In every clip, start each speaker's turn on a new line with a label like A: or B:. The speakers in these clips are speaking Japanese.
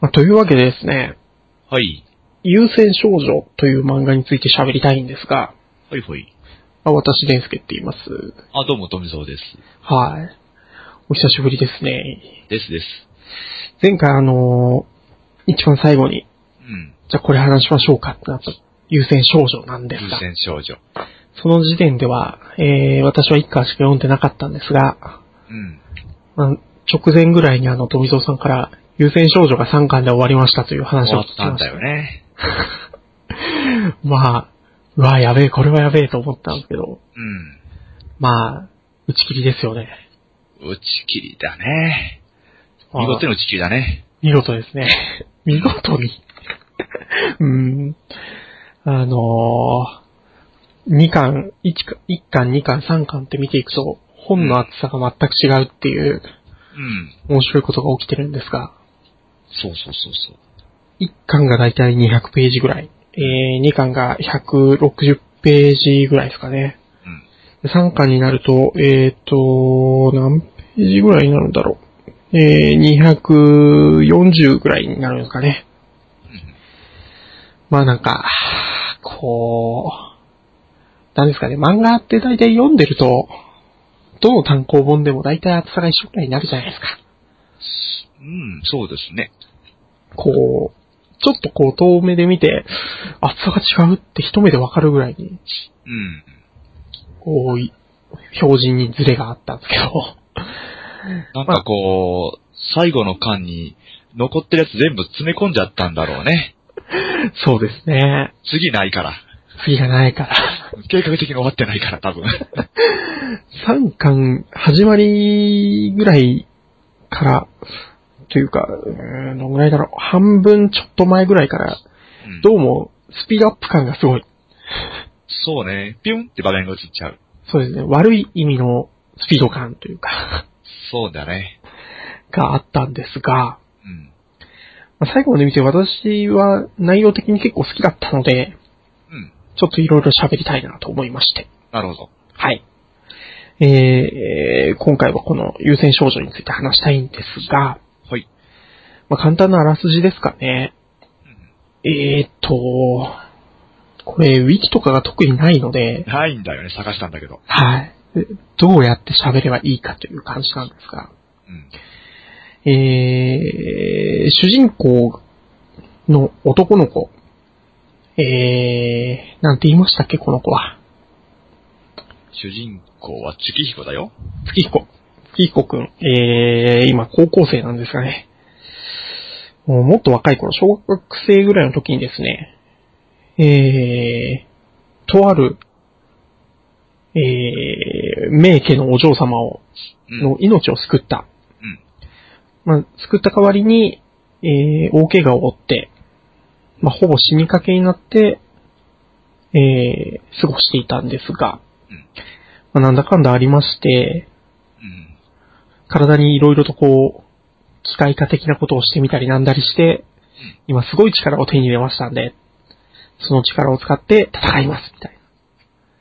A: まあ、というわけでですね、
B: はい。
A: 優戦少女という漫画について喋りたいんですが、
B: はいはい。
A: まあ、私、デンスケって言います。
B: あ、どうも、富蔵です。
A: はい。お久しぶりですね。
B: ですです。
A: 前回あのー一番最後に、
B: うん。
A: じゃあこれ話しましょうかってなった優戦少女なんです
B: 風
A: が、
B: 船少女。
A: その時点では、えー、私は一巻しか読んでなかったんですが、
B: うん。
A: まあ、直前ぐらいにあの、富蔵さんから、優戦少女が3巻で終わりましたという話
B: 終わ
A: を聞きました。
B: ったんだよね。
A: まあ、うわ、やべえ、これはやべえと思ったんですけど、
B: うん。
A: まあ、打ち切りですよね。
B: 打ち切りだね。
A: まあ
B: 見事に打ち切りだね。
A: 見事ですね。見事に。うん。あのー、2巻、1巻、1巻、2巻、3巻って見ていくと、本の厚さが全く違うっていう
B: うん。
A: 面白いことが起きてるんですが、
B: そうそうそうそう。
A: 1巻がだいたい200ページぐらい、えー、2巻が160ページぐらいですかね。
B: うん。
A: 3巻になると、えっ、と、何ページぐらいになるんだろう。えー、240ぐらいになるんですかね。まあなんか、こう、なんですかね、漫画って大体読んでると、どの単行本でも大体厚さが一緒くらいになるじゃないですか。
B: うん、そうですね。
A: こう、ちょっとこう遠目で見て、厚さが違うって一目でわかるぐらいに、
B: うん。
A: こう、い表示にズレがあったんですけど、
B: なんかこう、最後の巻に残ってるやつ全部詰め込んじゃったんだろうね。
A: そうですね。
B: 次ないから。
A: 次がないから。
B: 計画的に終わってないから、多分。
A: 3巻始まりぐらいから、というか、うーんどのぐらいだろう、半分ちょっと前ぐらいから、
B: うん
A: どうもスピードアップ感がすごい。
B: そうね。ピュンって場面が映っちゃう。
A: そうですね、悪い意味のスピード感というか、
B: そうだね。
A: があったんですが、
B: うん。
A: まあ最後まで見て私は内容的に結構好きだったので、
B: うん。
A: ちょっといろいろ喋りたいなと思いまして。
B: なるほど。
A: はい。えー、今回はこの優先少女について話したいんですが、
B: はい。
A: まあ、簡単なあらすじですかね。
B: うん
A: えーっと、これ、ウィキとかが特にないので、
B: ないんだよね、探したんだけど。
A: はい。どうやって喋ればいいかという感じなんですが、
B: うん。
A: えー、主人公の男の子、えー、なんて言いましたっけ、この子は。
B: 主人公は月彦だよ。
A: 月彦。月彦くん。えー、今高校生なんですがね。もっと若い頃、小学生ぐらいの時にですね、えー、とある、えー、名家のお嬢様を、
B: うん。
A: の命を救った。
B: うん。
A: まあ、救った代わりに、えー、大怪我を負って、まあ、ほぼ死にかけになって、えー、過ごしていたんですが、
B: うん。
A: まあ、なんだかんだありまして、
B: うん。
A: 体にいろいろとこう、機械化的なことをしてみたりなんだりして、今すごい力を手に入れましたんで、その力を使って戦います、みたいな。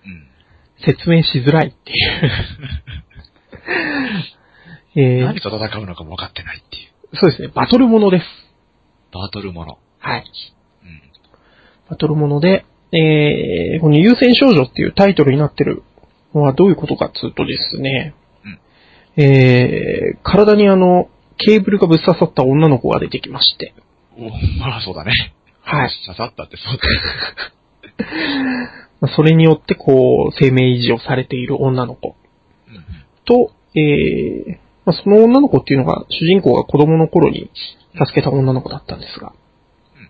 B: うん。
A: 説明しづらいっていう。え
B: 何と戦うのかも分かってないっていう。
A: ー、そうですね、バトルものです。
B: バトルもの。
A: はい。
B: うん。
A: バトルもので、えー、この優戦少女っていうタイトルになってるのはどういうことかっつうとですね、えー、体にあの、ケーブルがぶっ刺さった女の子が出てきまして、
B: おまあそうだね。
A: はい。
B: 刺さったってそうだね。
A: ま あそれによってこう、生命維持をされている女の子
B: うん。
A: と、えー、まあ、その女の子っていうのが、主人公が子供の頃に助けた女の子だったんですが、
B: うん。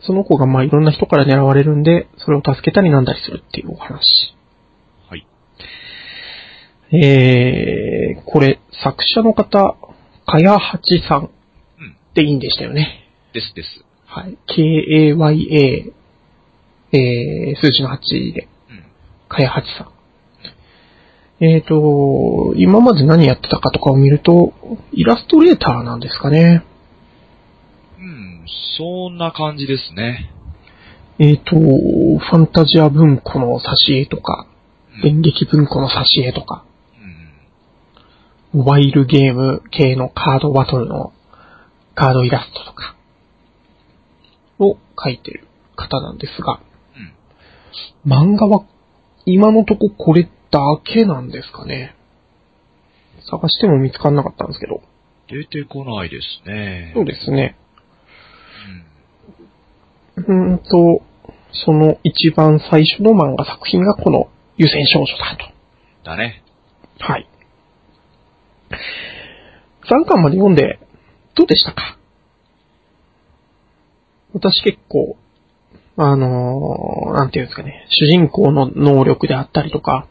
A: その子がまあいろんな人から狙われるんで、それを助けたりなんだりするっていうお話。
B: はい。
A: えー、これ、作者の方、かやはちさん
B: うん。
A: でいいんでしたよね。
B: ですです。
A: はい。K-A-Y-A、えー、数字の8で、
B: うん。
A: かやはちさん。えーと、今まで何やってたかとかを見ると、イラストレーターなんですかね。
B: うん。そんな感じですね。
A: えーと、ファンタジア文庫の挿絵とか、
B: うん。
A: 演劇文庫の挿絵とか、
B: うん。
A: モバイルゲーム系のカードバトルのカードイラストとか、を書いてる方なんですが、漫画は今のとここれだけなんですかね。探しても見つからなかったんですけど。
B: 出てこないですね。
A: そうですね。
B: うん。
A: んと、その一番最初の漫画作品がこの湯煎少女だ
B: だね。
A: と。はい。3巻まで読んで、どうでしたか？私結構、あのーなんていうんですかね、主人公の能力であったりとか、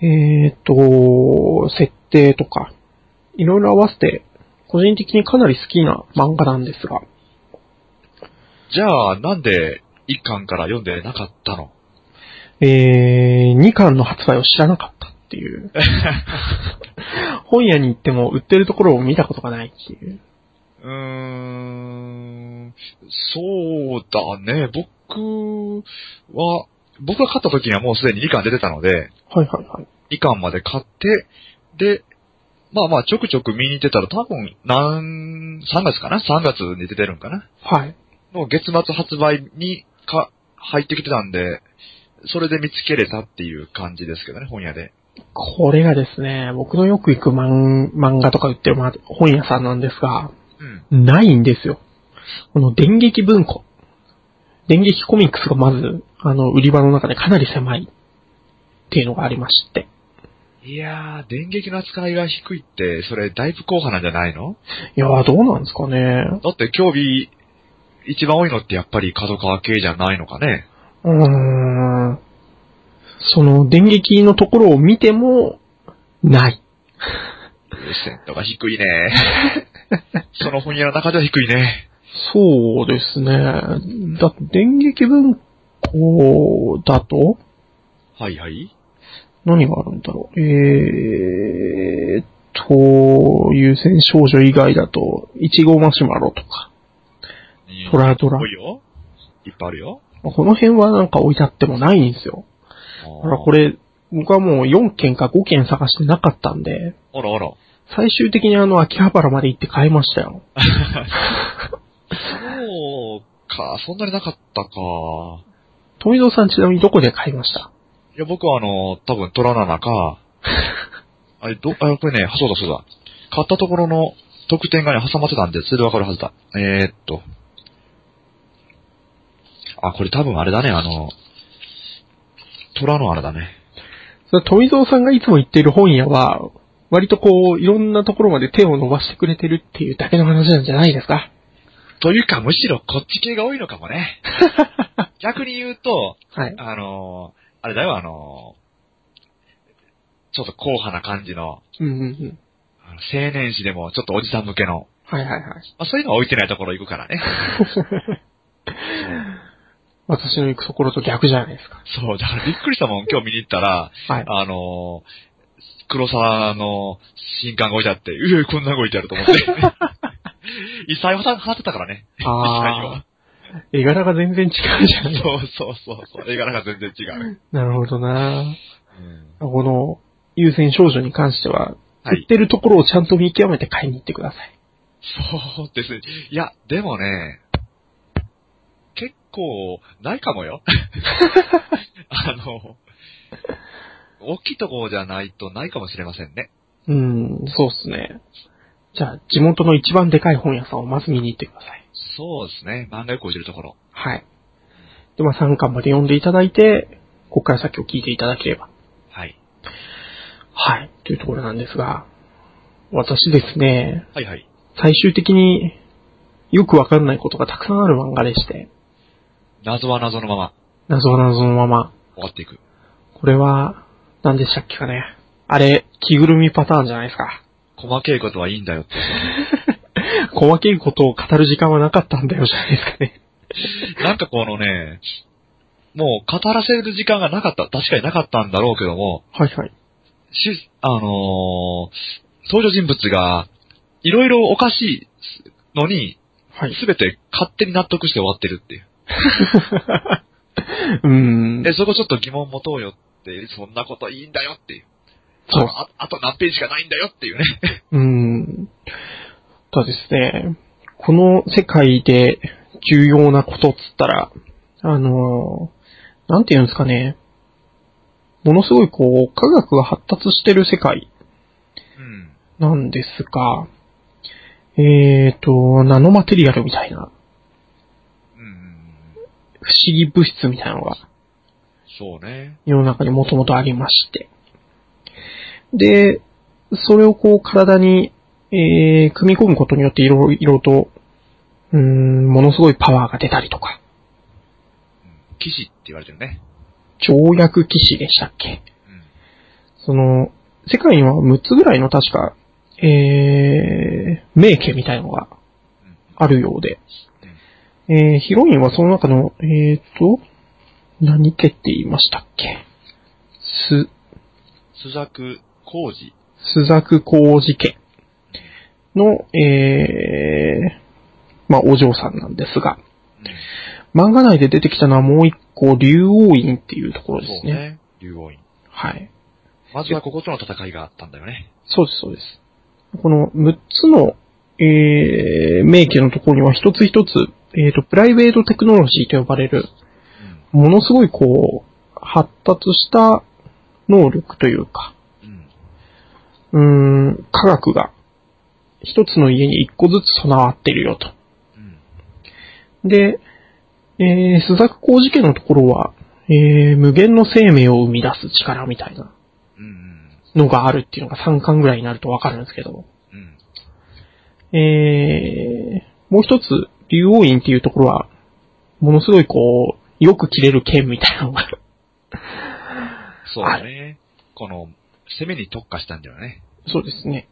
A: えーと、設定とか、いろいろ合わせて、個人的にかなり好きな漫画なんですが、
B: じゃあ、なんで一巻から読んでなかったの？
A: えー、2巻の発売を知らなかったっていう。本屋に行っても売ってるところを見たことがないっていう。
B: うーん、そうだね。僕は、僕が買った時にはもうすでに2巻出てたので、
A: はいはいはい。
B: 2巻まで買って、で、まあまあちょくちょく見に行ってたら多分、なん、3月かな ?3 月に出てるんかな？
A: はい。
B: の月末発売にか、入ってきてたんで、それで見つけれたっていう感じですけどね、本屋で。
A: これがですね、僕のよく行く漫漫画とか売ってるま本屋さんなんですが、
B: うん。
A: ないんですよ。この電撃文庫。電撃コミックスがまず、あの、売り場の中でかなり狭いっていうのがありまして。
B: いやー、電撃の扱いが低いって、それだいぶ硬派なんじゃないの？
A: いやー、どうなんですかね。
B: だって興味、一番多いのってやっぱり角川系じゃないのかね。
A: うーん。その、電撃のところを見ても、ない。
B: 優先度が低いね。その本屋の中では低いね。
A: そうですね。だって、電撃文庫だと、
B: はいはい。
A: 何があるんだろう。えーっと、優先少女以外だと、いちごマシュマロとか、トラドラ。
B: いっぱいあるよ。
A: この辺はなんか置いてあってもないんですよ。だからこ
B: れ。
A: れ、僕はもう4件か5件探してなかったんで、
B: あらあら。
A: 最終的にあの、秋葉原まで行って買いましたよ。
B: そうか、そんなになかったか。
A: 富蔵さんちなみにどこで買いました？
B: いや、僕はあの、多分トラナナか、あれ、ど、あ、これね、そうだそうだ。買ったところの特典がね、挟まってたんで、それでわかるはずだ。えー、っと。あ、これ多分あれだね、あの、トラのあれだね。
A: 富蔵さんがいつも行ってる本屋は、割とこう、いろんなところまで手を伸ばしてくれてるっていうだけの話なんじゃないですか
B: というか、むしろこっち系が多いのかもね。逆に言うと、
A: はい。
B: あのーあれだよ、あのーちょっと硬派な感じの、
A: うんうんうん。
B: あの青年誌でもちょっとおじさん向けの、
A: はいはいはい。
B: まあ、そういうのは置いてないところ行くからね。
A: 私の行くところと逆じゃないですか。
B: そう、だからびっくりしたもん、今日見に行ったら、
A: はい。
B: あのー黒沢の新刊が置いてあって、うえ、こんなの置いてあると思って。一切払ってたからね。
A: あ
B: は
A: あ。絵柄が全然違うじゃない
B: そうそうそうそう。絵柄が全然違う。
A: なるほどな
B: うん
A: この、優先少女に関しては、
B: はい
A: 売ってるところをちゃんと見極めて買いに行ってください。
B: そうですね。いや、でもね、結構、ないかもよ。あの、大きいところじゃないとないかもしれませんね。
A: うん、そうっすね。じゃあ、地元の一番でかい本屋さんをまず見に行ってください。
B: そうですね。漫画よく置いてるところ。
A: はい。で、まあ3巻まで読んでいただいて、ここから先を聞いていただければ。
B: はい。
A: はい。というところなんですが、私ですね、
B: はいはい。
A: 最終的によくわかんないことがたくさんある漫画でして、
B: 謎は謎のまま
A: 謎は謎のまま、
B: 終わっていく。
A: これは、何でしたっけかね。あれ、着ぐるみパターンじゃないですか。
B: 細けいことはいいんだよって。
A: 細けいことを語る時間はなかったんだよじゃないですかね。
B: なんかこのね、もう語らせる時間がなかった。確かになかったんだろうけども、
A: はいはい。
B: し、あのー登場人物が、いろいろおかしいのに、
A: はい。
B: すべて勝手に納得して終わってるっていう。
A: うーん。
B: え、そこちょっと疑問持とうよって、そんなこといいんだよっていう。
A: そう
B: あああと何ページしかないんだよっていうね。
A: うーん。ただですね、この世界で重要なことっつったら、あのーなんて言うんですかね。ものすごいこう、科学が発達してる世界
B: うん。
A: なんですが、えーと、ナノマテリアルみたいな、
B: うんうんうん。
A: 不思議物質みたいなのが
B: そうね。
A: 世の中にもともとありまして。で、それをこう体に、えー、組み込むことによっていろいろと、うーん、ものすごいパワーが出たりとか、
B: うん。騎士って言われてるね。
A: 条約騎士でしたっけ？
B: うん。
A: その、世界には6つぐらいの確か、えー、名家みたいのが
B: うん。
A: あるようで、えー、ヒロインはその中の、えーと、何家って言いましたっけ？す、
B: スザク工事。
A: スザク工事家の、えー、まあ、お嬢さんなんですが、
B: うん。
A: 漫画内で出てきたのはもう一個、竜王院っていうところですね。
B: ね。竜王院。
A: はい。
B: まずはこことの戦いがあったんだよね。
A: そうです、そうです。この6つの、えー、名家のところには一つ一つ、えーと、プライベートテクノロジーと呼ばれる、
B: うん。
A: ものすごいこう、発達した能力というか、
B: うん。
A: ん、科学が一つの家に一個ずつ備わってるよと。
B: うん。
A: で、えー、スザク工事家のところは、えー、無限の生命を生み出す力みたいな。のがあるっていうのが3巻ぐらいになるとわかるんですけど、
B: うん。
A: えー、もう一つ、竜王院っていうところは、ものすごいこう、よく切れる剣みたいなのが、
B: そうだね。この、攻めに特化したんだよね。
A: そうですね。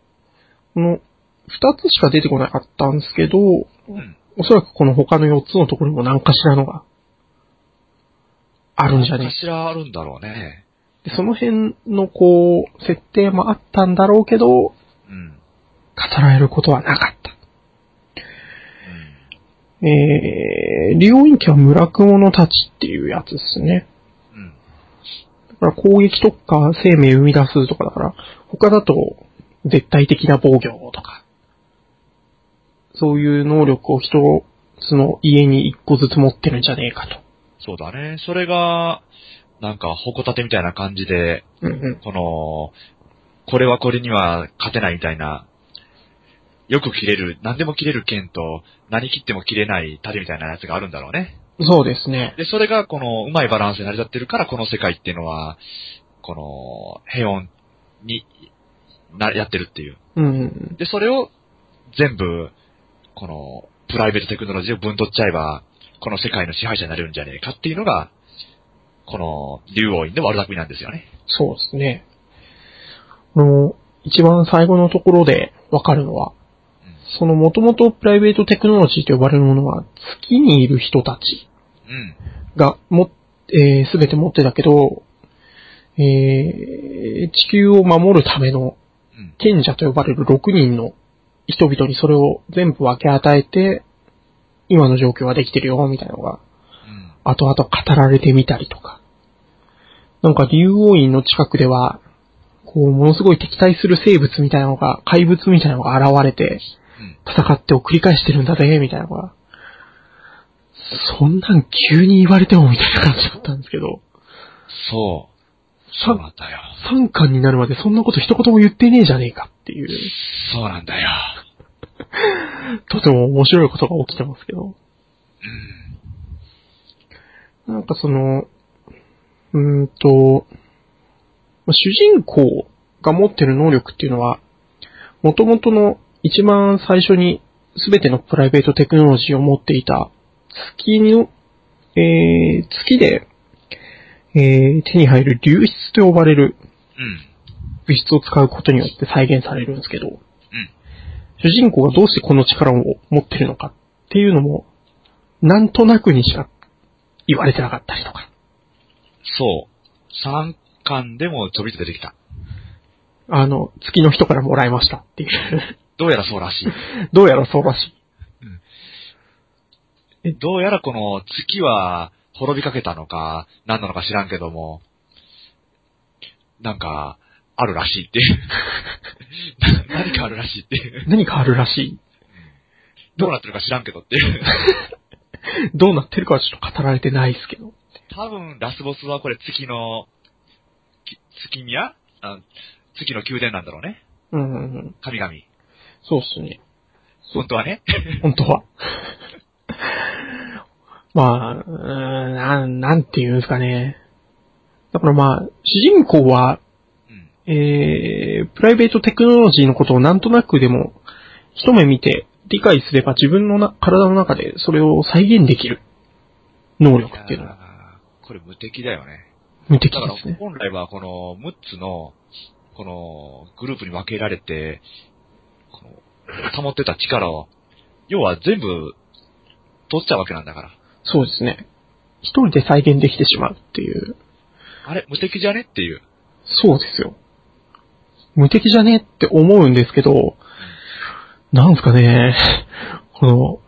A: この、二つしか出てこなかったんですけど、
B: うん。
A: おそらくこの他の四つのところにも何かしらのが、あるんじゃね
B: 何かしらあるんだろうね。
A: でその辺のこう、設定もあったんだろうけど、語
B: うん。
A: られることはなかった。えー、竜王院家は村雲のたちっていうやつですね。
B: うん。うん。
A: だから攻撃特化生命生み出すとかだから、他だと絶対的な防御とか、そういう能力を一つの家に一個ずつ持ってるんじゃねえかと。
B: そうだね。それが、なんか、矛立てみたいな感じで、
A: うんうん。
B: この、これはこれには勝てないみたいな、よく切れる、何でも切れる剣と、何切っても切れない盾みたいなやつがあるんだろうね。
A: そうですね。
B: で、それがこの、うまいバランスで成り立ってるから、この世界っていうのは、この、平穏に、な、やってるっていう。
A: うんうん。
B: で、それを、全部、この、プライベートテクノロジーを分取っちゃえば、この世界の支配者になれるんじゃねえかっていうのが、この、竜王院の悪巧みなんですよね。
A: そうですね。あの、一番最後のところでわかるのは、その元々プライベートテクノロジーと呼ばれるものは、月にいる人たち。がも、えー、すべて持ってたけど、えー、地球を守るための。賢者と呼ばれる6人の人々にそれを全部分け与えて、今の状況はできてるよ、みたいなのが、後々語られてみたりとか。なんか竜王院の近くでは、こう、ものすごい敵対する生物みたいなのが、怪物みたいなのが現れて、戦ってを繰り返してるんだぜ、みたいなのが、そんなん急に言われてもみたいな感じだったんですけど、
B: そう。そうなんだよ。
A: 3巻になるまでそんなこと一言も言ってねえじゃねえかっていう、
B: そうなんだよ。
A: とても面白いことが起きてますけど、
B: うん。
A: なんかその、うーんと、まあ主人公が持ってる能力っていうのは、元々の一番最初に全てのプライベートテクノロジーを持っていた月の、えー、月で、えー、手に入る流出と呼ばれる
B: うん。
A: 物質を使うことによって再現されるんですけど、
B: うん。
A: 主人公がどうしてこの力を持ってるのかっていうのも、なんとなくにしか言われてなかったりとか。
B: そう。3巻でもちょびっと出てきた。
A: あの、月の人からもらいましたっていう。
B: どうやらそうらしい。
A: どうやらそうらしい。
B: どうやらこの月は滅びかけたのか、何なのか知らんけども、なんか、あるらしいっていう。な何かあるらしいっていう。
A: 何かあるらしい。
B: どうなってるか知らんけどっていう。
A: どうなってるかはちょっと語られてないですけど。
B: 多分、ラスボスはこれ月の、き月宮？あ月の宮殿なんだろうね。
A: うんうんうん。
B: 神々。
A: そうっすね。
B: 本当はね。
A: 本当は。まあ、うーんなん、なんて言うんですかね。だからまあ、主人公は、
B: うん。
A: えー、プライベートテクノロジーのことをなんとなくでも、一目見て理解すれば自分のな体の中でそれを再現できる能力っていうのは
B: これ無敵だよね。
A: 無敵
B: だから
A: ですね。
B: 本来はこの6つの、このグループに分けられて、保ってた力を、要は全部取っちゃうわけなんだから。
A: そうですね。一人で再現できてしまうっていう。
B: あれ？無敵じゃね？っていう。
A: そうですよ。無敵じゃね？って思うんですけど、なんですかね、この、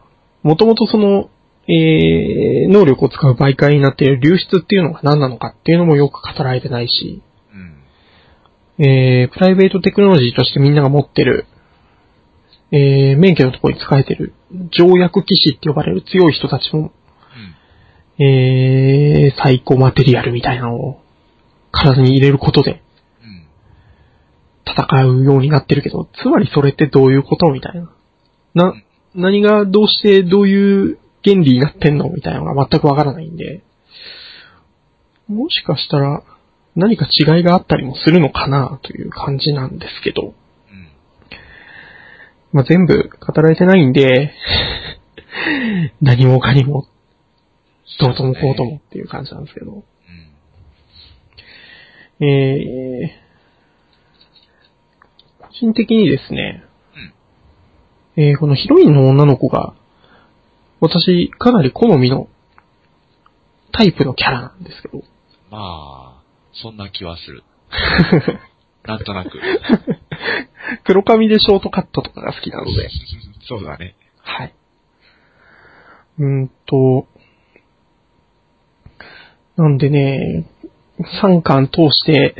A: もともとその、えー、能力を使う媒介になっている流出っていうのが何なのかっていうのもよく語られてないし、
B: うん。
A: えー、プライベートテクノロジーとしてみんなが持ってる、えー、免許のところに使えてる、条約騎士って呼ばれる強い人たちも、
B: うん。
A: えー、サイコマテリアルみたいなのを体に入れることで
B: うん。
A: 戦うようになってるけど、つまりそれってどういうことみたいな。な、何がどうしてどういう原理になってんのみたいなのが全くわからないんで、もしかしたら何か違いがあったりもするのかなという感じなんですけど、
B: うん。
A: まあ、全部語られてないんで、何もかにも、どうともこうともっていう感じなんですけど、
B: うん。
A: えー、個人的にですね、えーこのヒロインの女の子が、私、かなり好みのタイプのキャラなんですけど、
B: まあ、そんな気はする。なんとなく。
A: 黒髪でショートカットとかが好きなので、
B: そうだね。
A: はい。うーんと、なんでね、3巻通して、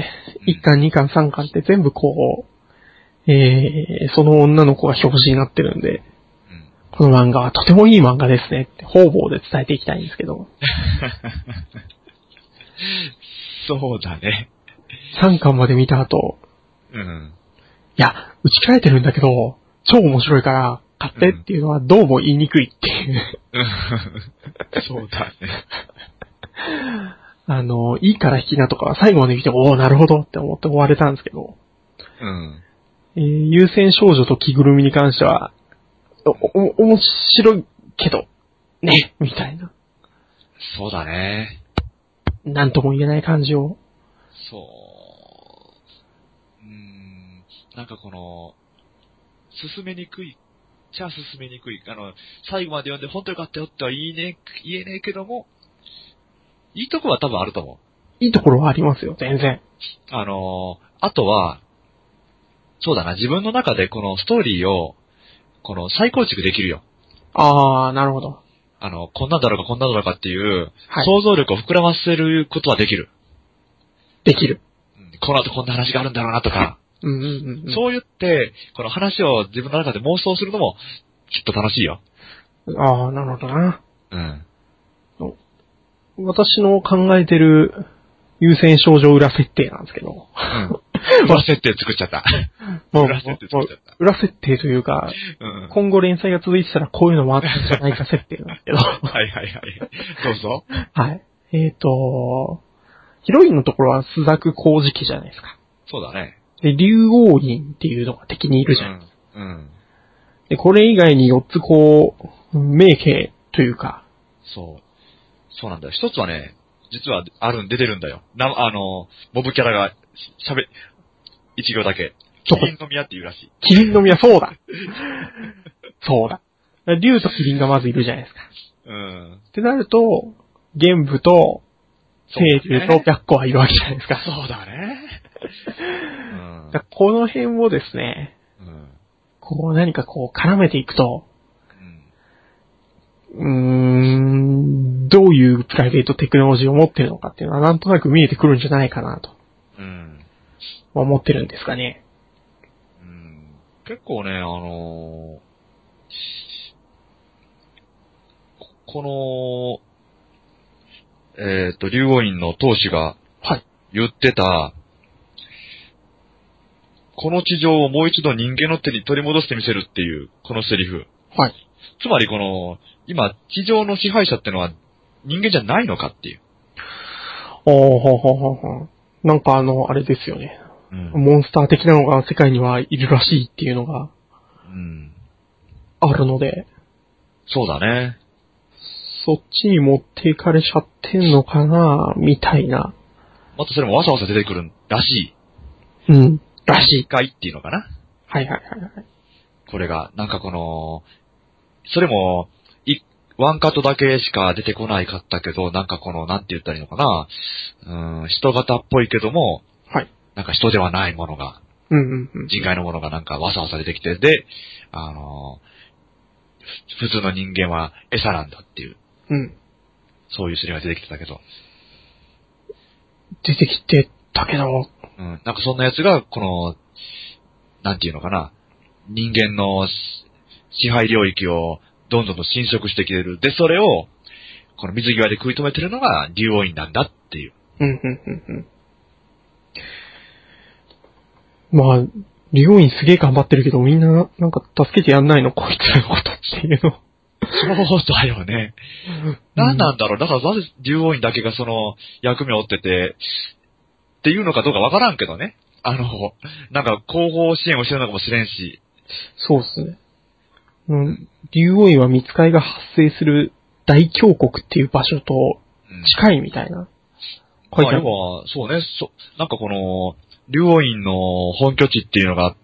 A: 1巻、2巻、3巻って全部こう、えー、その女の子が表紙になってるんで、
B: うん。
A: この漫画はとてもいい漫画ですねって方々で伝えていきたいんですけど、
B: そうだね。
A: 3巻まで見た後、
B: うん。
A: いや、打ち切られてるんだけど、超面白いから買ってっていうのはどうも言いにくいっていう。
B: そうだね。
A: あの、いいから引きなとかは最後まで見て、おおなるほどって思って終われたんですけど、
B: うん。
A: えー優戦少女と着ぐるみに関しては、お、お、面白いけど、ね、みたいな。
B: そうだね。
A: なんとも言えない感じを。
B: そう。うーん。なんかこの、進めにくい。じゃあ進めにくい。あの、最後まで読んで本当によかったよっては言いね、言えねえけども、いいとこは多分あると思う。
A: いいところはありますよ、全然。
B: あのーあとは、そうだな、自分の中でこのストーリーを、この再構築できるよ。
A: あー、なるほど。
B: あの、こんなんだろうかこんなんだろうかっていう、
A: はい
B: 想像力を膨らませることはできる。
A: できる。
B: うんこの後こんな話があるんだろうなとか、
A: うんうんうんうん。
B: そう言って、この話を自分の中で妄想するのも、きっと楽しいよ。
A: あー、なるほどな。
B: うん。
A: 私の考えてる優先少女裏設定なんですけど。
B: うん。裏設定作っちゃった。
A: もう
B: 裏設定作っちゃった。
A: 裏設定というか、
B: うん。
A: 今後連載が続いてたらこういうのもあったんじゃないか設定なんですけど。
B: はいはいはい。どうぞ。
A: はい。えっ、と、ヒロインのところはスザク光磁器じゃないですか。
B: そうだね。
A: で、竜王院っていうのが敵にいるじゃん。
B: うん。うん。
A: で、これ以外に4つこう、名形というか、
B: そう。そうなんだよ。一つはね、実はあるん、出てるんだよ。な、あの、モブキャラがしゃべ、一行だけ。キリンの宮っていうらしい。
A: キリンの宮、そうだ そうだ。竜とキリンがまずいるじゃないですか。
B: うん。
A: ってなると、玄武と、清流と白虎はいるわけじゃないですか。
B: そうだね。うん
A: この辺をですね、
B: うん。
A: こう何かこう絡めていくと、
B: うん。
A: ん、どういうプライベートテクノロジーを持ってるのかっていうのはなんとなく見えてくるんじゃないかなと
B: うん。
A: 思ってるんですかね。
B: うん。結構ね、あのーこの、えっ、と、竜王院の当主が
A: はい。
B: 言ってた、この地上をもう一度人間の手に取り戻してみせるっていう、このセリフ。
A: はい。
B: つまりこの、今、地上の支配者ってのは人間じゃないのかっていう。
A: おーほうほうほうほう。なんかあの、あれですよね。
B: うん。
A: モンスター的なのが世界にはいるらしいっていうのが
B: うん、
A: あるので、
B: そうだね。
A: そっちに持っていかれちゃってんのかなみたいな。
B: またそれもわさわさ出てくるらしい。
A: うん。らしい。
B: 回っていうのかな？
A: はいはいはいはい。
B: これが、なんかこの、それも、い、ワンカットだけしか出てこないかったけど、なんかこの、なんて言ったらいいのかな、うん、人型っぽいけども、
A: はい。
B: なんか人ではないものが、
A: うんうんうん。
B: 人外のものがなんかわさわさ出てきて、で、あの、ふ普通の人間は餌なんだっていう、
A: うん。
B: そういうスリが出てきてたけど、
A: 出てきてたけど、
B: うん、なんかそんなやつが、この、なんていうのかな、人間のし支配領域をどんどんと侵食してきてる。で、それを、この水際で食い止めてるのが竜王院なんだっていう。
A: うんうんうんうん。まあ、リオインすげえ頑張ってるけど、みんな、なんか助けてやんないのこいつらのことっていうの。
B: そうだよね。何なんだろう。だからなぜ竜王院だけがその役目を負ってて、っていうのかどうかわからんけどね。あの、なんか後方支援をしてるのかもしれんし。
A: そうっすね。うん。竜王院は見つかりが発生する大峡谷っていう場所と
B: うん
A: 近いみたいな。書い
B: まあ、
A: てある
B: 要は、そうね、そ、なんかこの、竜王院の本拠地っていうのが、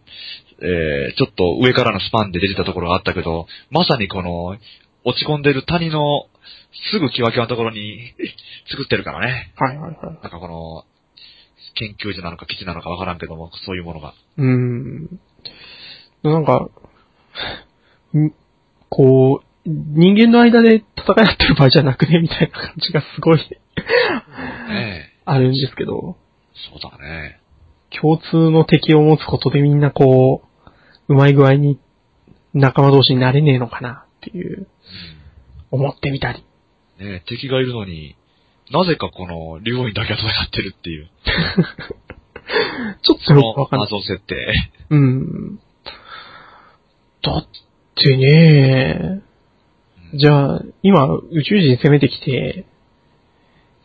B: えー、ちょっと上からのスパンで出てたところがあったけど、まさにこの、落ち込んでる谷の、すぐキワキワのところに 作ってるからね。
A: はいはいはい。
B: なんかこの、研究所なのか基地なのかわからんけども、そういうものが。
A: うーん。なんか、んこう、人間の間で戦い合ってる場合じゃなくねみたいな感じがすごい
B: ねえ。
A: あるんですけど、
B: そうだね。
A: 共通の敵を持つことでみんなこう、うまい具合に仲間同士になれねえのかなっていう、思ってみたり。
B: うん。ねえ、敵がいるのに、なぜかこの、竜王院だけが戦ってるっていう。
A: ちょっと
B: その
A: よくわかんない。
B: 謎設定。
A: うん。だってね、じゃあ、今、宇宙人攻めてきて、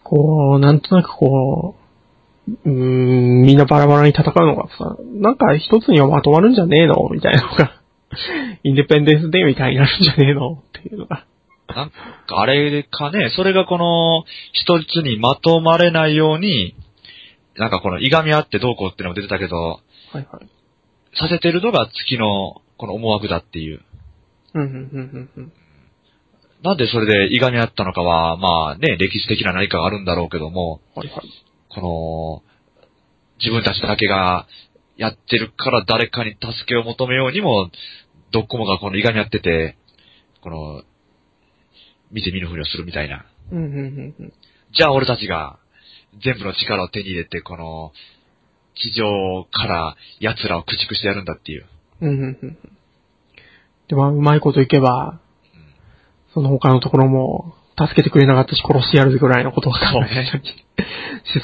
A: こう、なんとなくこう、うーん、みんなバラバラに戦うのがさ、なんか一つにはまとまるんじゃねえの？みたいなのが、インデペンデンスデーみたいになるんじゃねえの？っていうのが。
B: なんか、あれかね、それがこの、一つにまとまれないように、なんかこの、いがみ合ってどうこうっていうのも出てたけど、
A: はいはい。
B: させてるのが月の、この思惑だっていう。
A: うん、うん、うん、うん。
B: なんでそれでいがみ合ったのかは、まあね、歴史的な何かがあるんだろうけども、
A: はいはい。
B: この、自分たちだけがやってるから誰かに助けを求めようにも、どっこもがこのいがみ合ってて、この、見て見ぬふりをするみたいな。
A: うん、うん、うん、うん。
B: じゃあ俺たちが全部の力を手に入れて、この、地上から奴らを駆逐してやるんだっていう。
A: うん、うん、うん。で、まあ、うまいこといけば、その他のところも、助けてくれなかったし殺してやるぐらいのことが考えたりし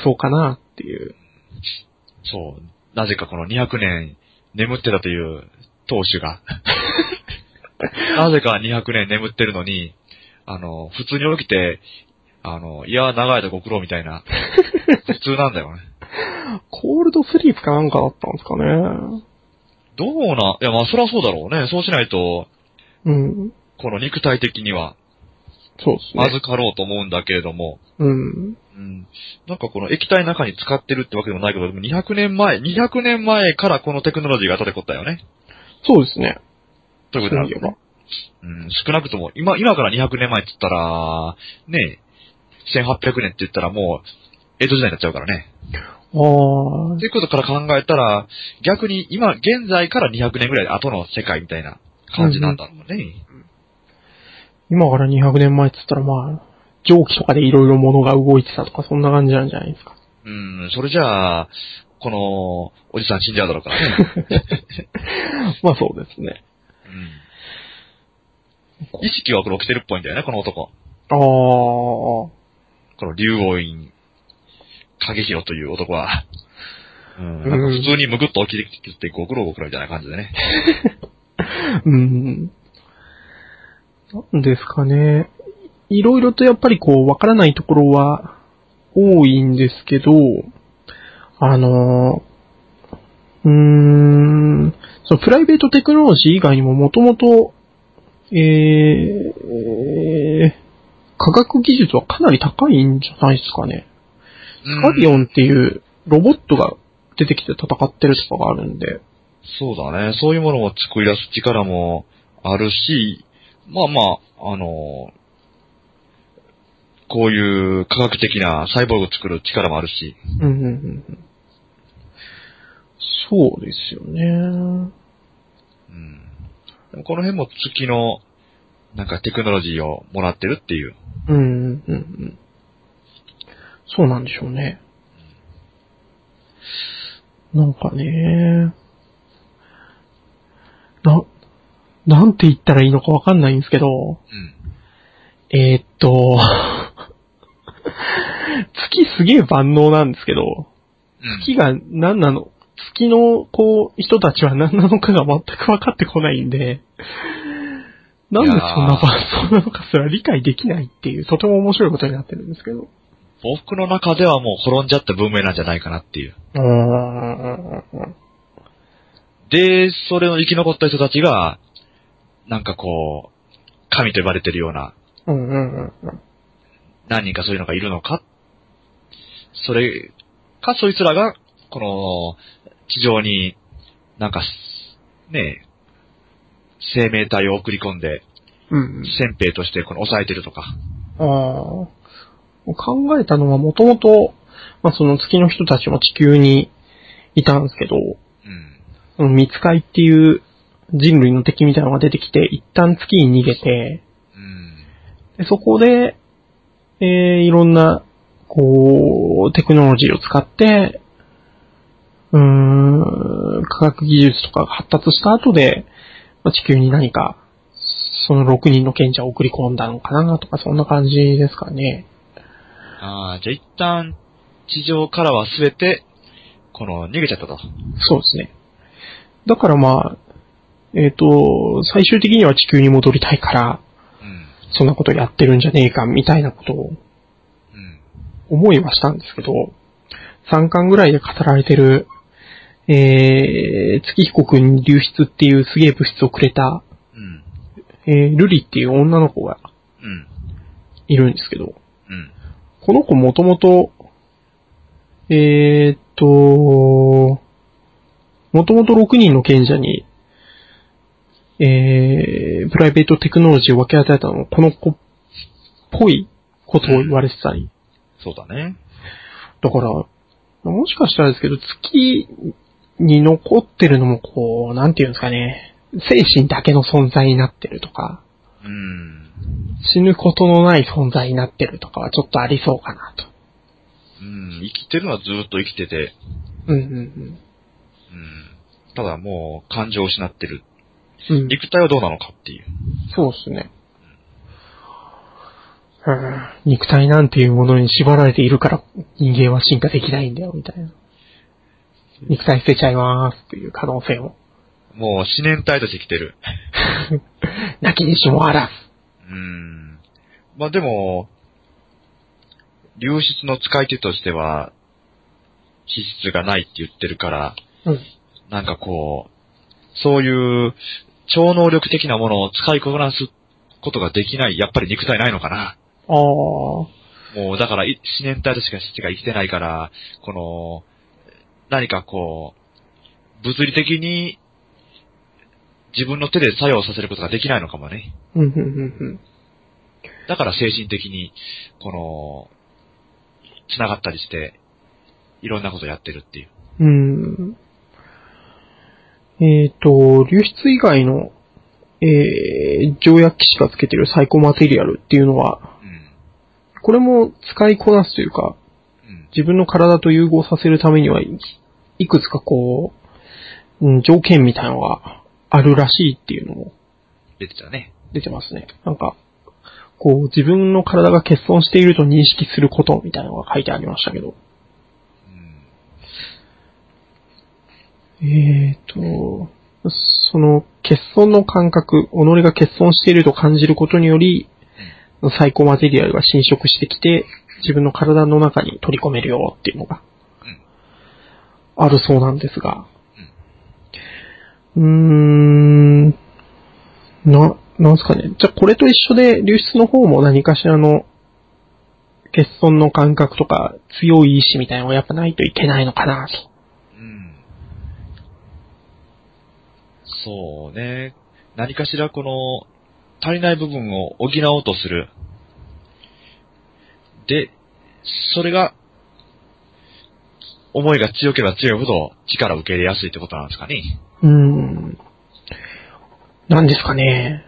A: そうかなっていう。
B: そう。なぜかこの200年眠ってたという当主が、なぜか200年眠ってるのに、あの、普通に起きて、あの、いや、長い間ご苦労みたいな、普通なんだよね。
A: コールドスリープかなんかだったんですかね。
B: どうな、いや、まあ、そりゃそうだろうね。そうしないと、
A: うん。
B: この肉体的には、
A: そうですね。
B: 預かろうと思うんだけれども、
A: うん。
B: うん。なんかこの液体の中に使ってるってわけでもないけど、でも200年前、200年前からこのテクノロジーが立てこったよね。
A: そうですね。
B: ということになるとね。うん、少なくとも、今、今から200年前って言ったら、ねえ、1800年って言ったらもう、江戸時代になっちゃうからね。
A: ああ
B: っていうことから考えたら、逆に今、現在から200年ぐらい後の世界みたいな感じなんだろうね。
A: 今から200年前って言ったらまあ、蒸気とかでいろいろ物が動いてたとかそんな感じなんじゃないですか。
B: うん、それじゃあ、この、おじさん死んじゃうだろうからね。
A: まあそうですね。
B: うん。意識はこれ起きてるっぽいんだよね、この男。
A: ああ。
B: この竜王院、影広という男は、うん、なんか普通にむぐっと起きてきて、ごくろごくろみたいな感じでね。
A: うん。なんですかね。いろいろとやっぱりこう、わからないところは多いんですけど、あの、うーん、そのプライベートテクノロジー以外にももともと、えー、えー科学技術はかなり高いんじゃないですかね。スカリオンっていうロボットが出てきて戦ってるとかがあるんで。
B: そうだね。そういうものを作り出す力もあるし、まあまあ、あのこういう科学的な細胞を作る力もあるし。
A: うんうんうんうん。そうですよね。
B: うん。この辺も月の、なんかテクノロジーをもらってるっていう。
A: うんうんうんうん。そうなんでしょうね。なんかね、な、なんて言ったらいいのかわかんないんですけど、
B: うん。
A: えーっと、月すげえ万能なんですけど、
B: うん。
A: 月が何なの、月の、こう、人たちは何なのかが全く分かってこないんで、なんでそんな万能なのかすら理解できないっていう、とても面白いことになってるんですけど。
B: 僕の中ではもう滅んじゃった文明なんじゃないかなっていう。
A: うーん。
B: で、それの生き残った人たちが、なんかこう、神と呼ばれてるような、
A: うんうんうんうん。
B: 何人かそういうのがいるのかそれか、そいつらが、この、地上に、なんか、ねえ、生命体を送り込んで、
A: うんうん。
B: 先兵としてこの抑えてるとか。
A: ああ。考えたのはもともと、まあ、その月の人たちも地球にいたんですけど、
B: うん。
A: その見つかいっていう人類の敵みたいなのが出てきて、一旦月に逃げて、
B: うん。
A: でそこで、えー、いろんな、こう、テクノロジーを使って、うーん、科学技術とかが発達した後で、まあ地球に何か、その6人の賢者を送り込んだのかなとか、そんな感じですかね。
B: ああ、じゃあ一旦、地上からは全て、この、逃げちゃったと。
A: そうですね。だからまあ、えっ、と、最終的には地球に戻りたいから、
B: うん。
A: そんなことやってるんじゃねえか、みたいなことを
B: うん。
A: 思いはしたんですけど、3巻ぐらいで語られてる、えー、月彦くんに流出っていうすげえ物質をくれた、
B: うん。
A: えー、ルリっていう女の子が
B: うん。
A: いるんですけど、
B: うん。
A: この子もともと、えーっと、もともと6人の賢者に、えー、プライベートテクノロジーを分け与えたのもこの子っぽいことを言われてたり。
B: そうだね。
A: だから、もしかしたらですけど、月に残ってるのもこう、なんていうんですかね、精神だけの存在になってるとか、
B: うん。
A: 死ぬことのない存在になってるとかはちょっとありそうかなと。
B: うん。生きてるのはずっと生きてて、
A: うんうん
B: うん。ただもう、感情を失ってる。
A: うん。うん、
B: 肉体はどうなのかっていう。
A: そうですね。うん肉体なんていうものに縛られているから人間は進化できないんだよ、みたいな。肉体捨てちゃいまーすっていう可能性も。
B: もう、思念体として生きてる。
A: なきにしもあら
B: うん。まあでも、流出の使い手としては、資質がないって言ってるから、
A: ず。うん。
B: なんかこう、そういう超能力的なものを使いこなすことができない、やっぱり肉体ないのかな。
A: ああ。
B: もうだから、い思念体としかしか生きてないから、この、何かこう、物理的に自分の手で作用させることができないのかもね。
A: うん、うん、うん、
B: だから精神的に、この、繋がったりして、いろんなことやってるっていう。
A: うん。えっ、と、流出以外の、えー、条約機士がつけてるサイコマテリアルっていうのは、
B: うん。
A: これも使いこなすというか、
B: うん。
A: 自分の体と融合させるためにはい、いくつかこう、うん、条件みたいなのがあるらしいっていうのも
B: 出てたね。
A: 出てますね。なんか、こう、自分の体が欠損していると認識することみたいなのが書いてありましたけど。
B: うん。
A: えーと、その欠損の感覚、己が欠損していると感じることにより、サイコマテリアルが侵食してきて、自分の体の中に取り込めるよっていうのが、あるそうなんですが、うーん、な、なんすかね。じゃあこれと一緒で流出の方も何かしらの欠損の感覚とか強い意志みたいなのがやっぱないといけないのかなと。
B: うん。そうね。何かしらこの、足りない部分を補おうとする。で、それが、思いが強ければ強いほど力を受け入れやすいってことなんですかね。
A: うん。なんですかね。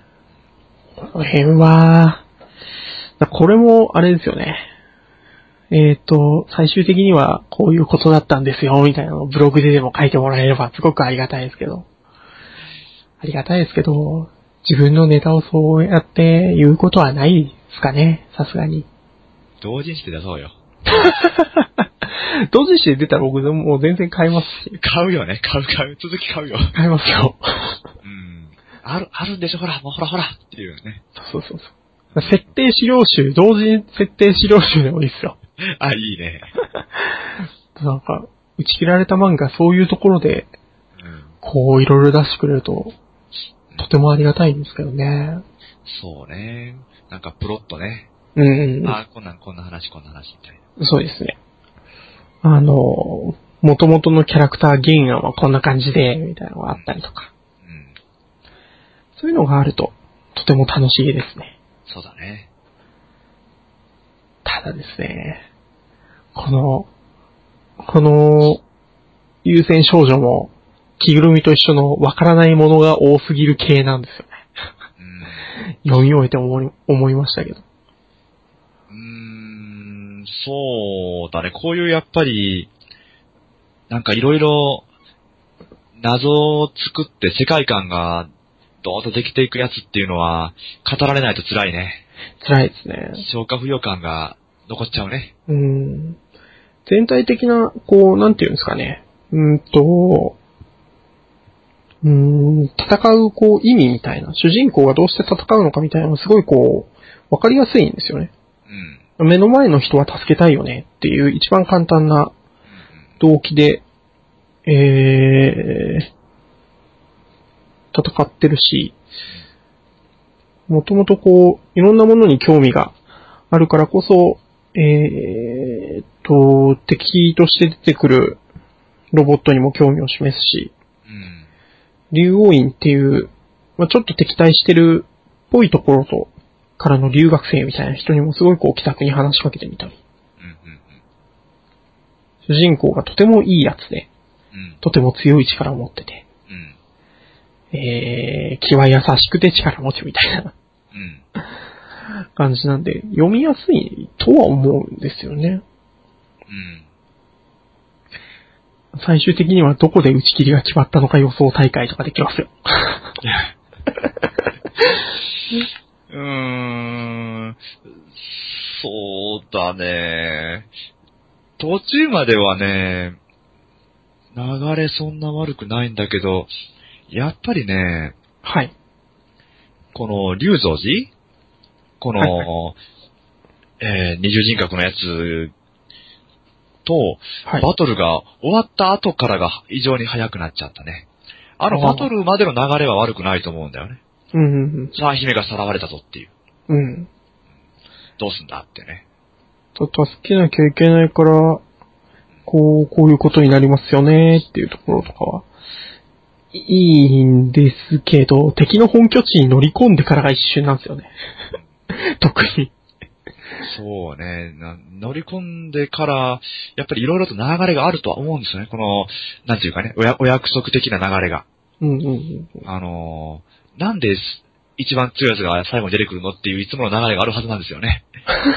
A: この辺は、これもあれですよね。えっ、と、最終的にはこういうことだったんですよ、みたいなのをブログででも書いてもらえればすごくありがたいですけど。ありがたいですけど、自分のネタをそうやって言うことはないですかね、さすがに。
B: 同人誌で出そうよ。
A: 同時誌で出たら僕でももう全然買いますし。
B: 買うよね。買う買う。続き買うよ。
A: 買いますよ。
B: うん。ある、あるんでしょ、ほら、もうほらほらっていうね。
A: そうそうそう。設定資料集、同時設定資料集でもいいですよ。
B: あ、いいね。
A: なんか、打ち切られた漫画そういうところで、
B: うん。
A: こういろいろ出してくれると、とてもありがたいんですけどね。
B: そうね。なんかプロットね。
A: うん。
B: あ、こんなん、こんな話、こんな話みたいな。
A: そうですね。あの、元々のキャラクター原案はこんな感じで、みたいなのがあったりとか。
B: うん。
A: そういうのがあると、とても楽しいですね。
B: そうだね。
A: ただですね、この、この、優先少女も、着ぐるみと一緒のわからないものが多すぎる系なんですよね。
B: うん。
A: 読み終えて思い、思いましたけど。
B: そうだね。こういうやっぱり、なんかいろいろ謎を作って世界観がどーっとできていくやつっていうのは語られないと辛いね。
A: 辛いですね。
B: 消化不良感が残っちゃうね。
A: うん。全体的な、こう、なんていうんですかね。うんと、うーん、戦う、こう、意味みたいな、主人公がどうして戦うのかみたいなのがすごいこう、わかりやすいんですよね。
B: うん。
A: 目の前の人は助けたいよねっていう一番簡単な動機で、えー、戦ってるし、もともとこう、いろんなものに興味があるからこそ、えーっと、敵として出てくるロボットにも興味を示すし、
B: うん。
A: 竜王院っていう、まあ、ちょっと敵対してるっぽいところと、からの留学生みたいな人にもすごいこう気さくに話しかけてみたり。主人公がとてもいいやつで、
B: うん。
A: とても強い力を持ってて、
B: うん。
A: えー、気は優しくて力持ちみたいな
B: うん。
A: 感じなんで、読みやすいとは思うんですよね。
B: うん。
A: 最終的にはどこで打ち切りが決まったのか予想大会とかできますよ。
B: うーん。そうだね。途中まではね、流れそんな悪くないんだけど、やっぱりね、
A: はい。
B: この龍蔵寺？この、
A: はい
B: えー二重人格のやつと、
A: はい。
B: バトルが終わった後からが異常に早くなっちゃったね。あのバトルまでの流れは悪くないと思うんだよね。
A: うんうん
B: さあ、姫がさらわれたぞっていう。
A: うん。うん。
B: どうすんだってね。
A: と助けなきゃいけないから、こう、こういうことになりますよねっていうところとかは、いいんですけど、敵の本拠地に乗り込んでからが一瞬なんですよね。特に。
B: そうねな。乗り込んでから、やっぱりいろいろと流れがあるとは思うんですよね。この、なんていうかね、おやお約束的な流れが。
A: うんうんうん。
B: あのーなんで一番強いやつが最後に出てくるのっていういつもの流れがあるはずなんですよね。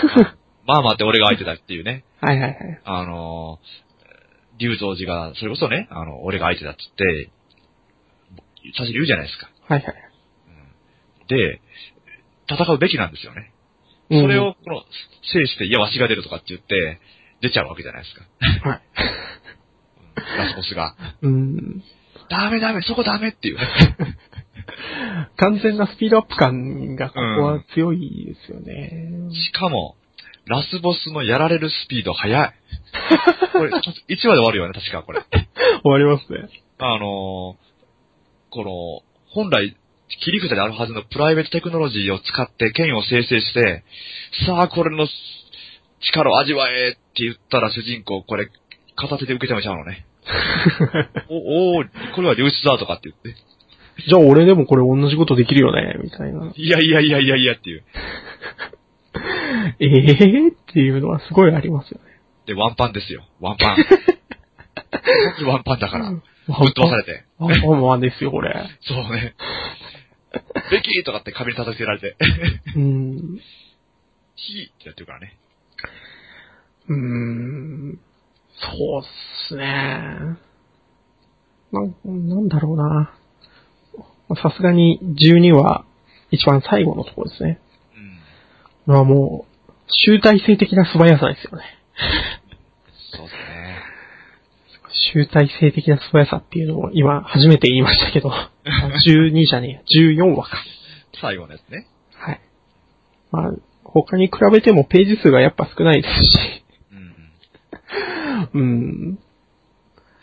B: まあまあって俺が相手だっていうね。
A: はいはいはい。
B: あのー、竜蔵寺が、それこそね、あの、俺が相手だっつって、最初に言うじゃないですか。
A: はいはい。
B: で、戦うべきなんですよね。
A: うん
B: それを、この、制して、いや、わしが出るとかって言って、出ちゃうわけじゃないですか。
A: はい。
B: ラスボスが。
A: うん。
B: ダメダメ、そこダメっていうね。
A: 完全なスピードアップ感がここは強いですよね。
B: しかも、ラスボスのやられるスピード速い。これ、1話で終わるよね、確かこれ。
A: 終わりますね。
B: あのーこの、本来、切り札であるはずのプライベートテクノロジーを使って剣を生成して、さあ、これの力を味わえって言ったら主人公、これ、片手で受けてもちゃうのね。お、おーこれは流出だとかって言って。
A: じゃあ俺でもこれ同じことできるよね、みたいな。
B: いやいやいやいやいやっていう。
A: え えー、っていうのはすごいありますよね。
B: で、ワンパンですよ。ワンパン。ワンパンだから。ぶっ飛ばされて。
A: ワンパンマンですよ、これ。
B: そうね。ベキーとかって壁に叩きつけられて、
A: うん。
B: ヒーってやってるからね。
A: うーん。そうっすね。なん、なんだろうな。さすがに12は一番最後のところですね。
B: うん。
A: まあもう、集大成的な素早さですよね。
B: そうですね。
A: 集大成的な素早さっていうのを今初めて言いましたけど、あ12じゃねえ、14話か。
B: 最後のやつね。
A: はい。まあ、他に比べてもページ数がやっぱ少ないですし、
B: うん。
A: うん、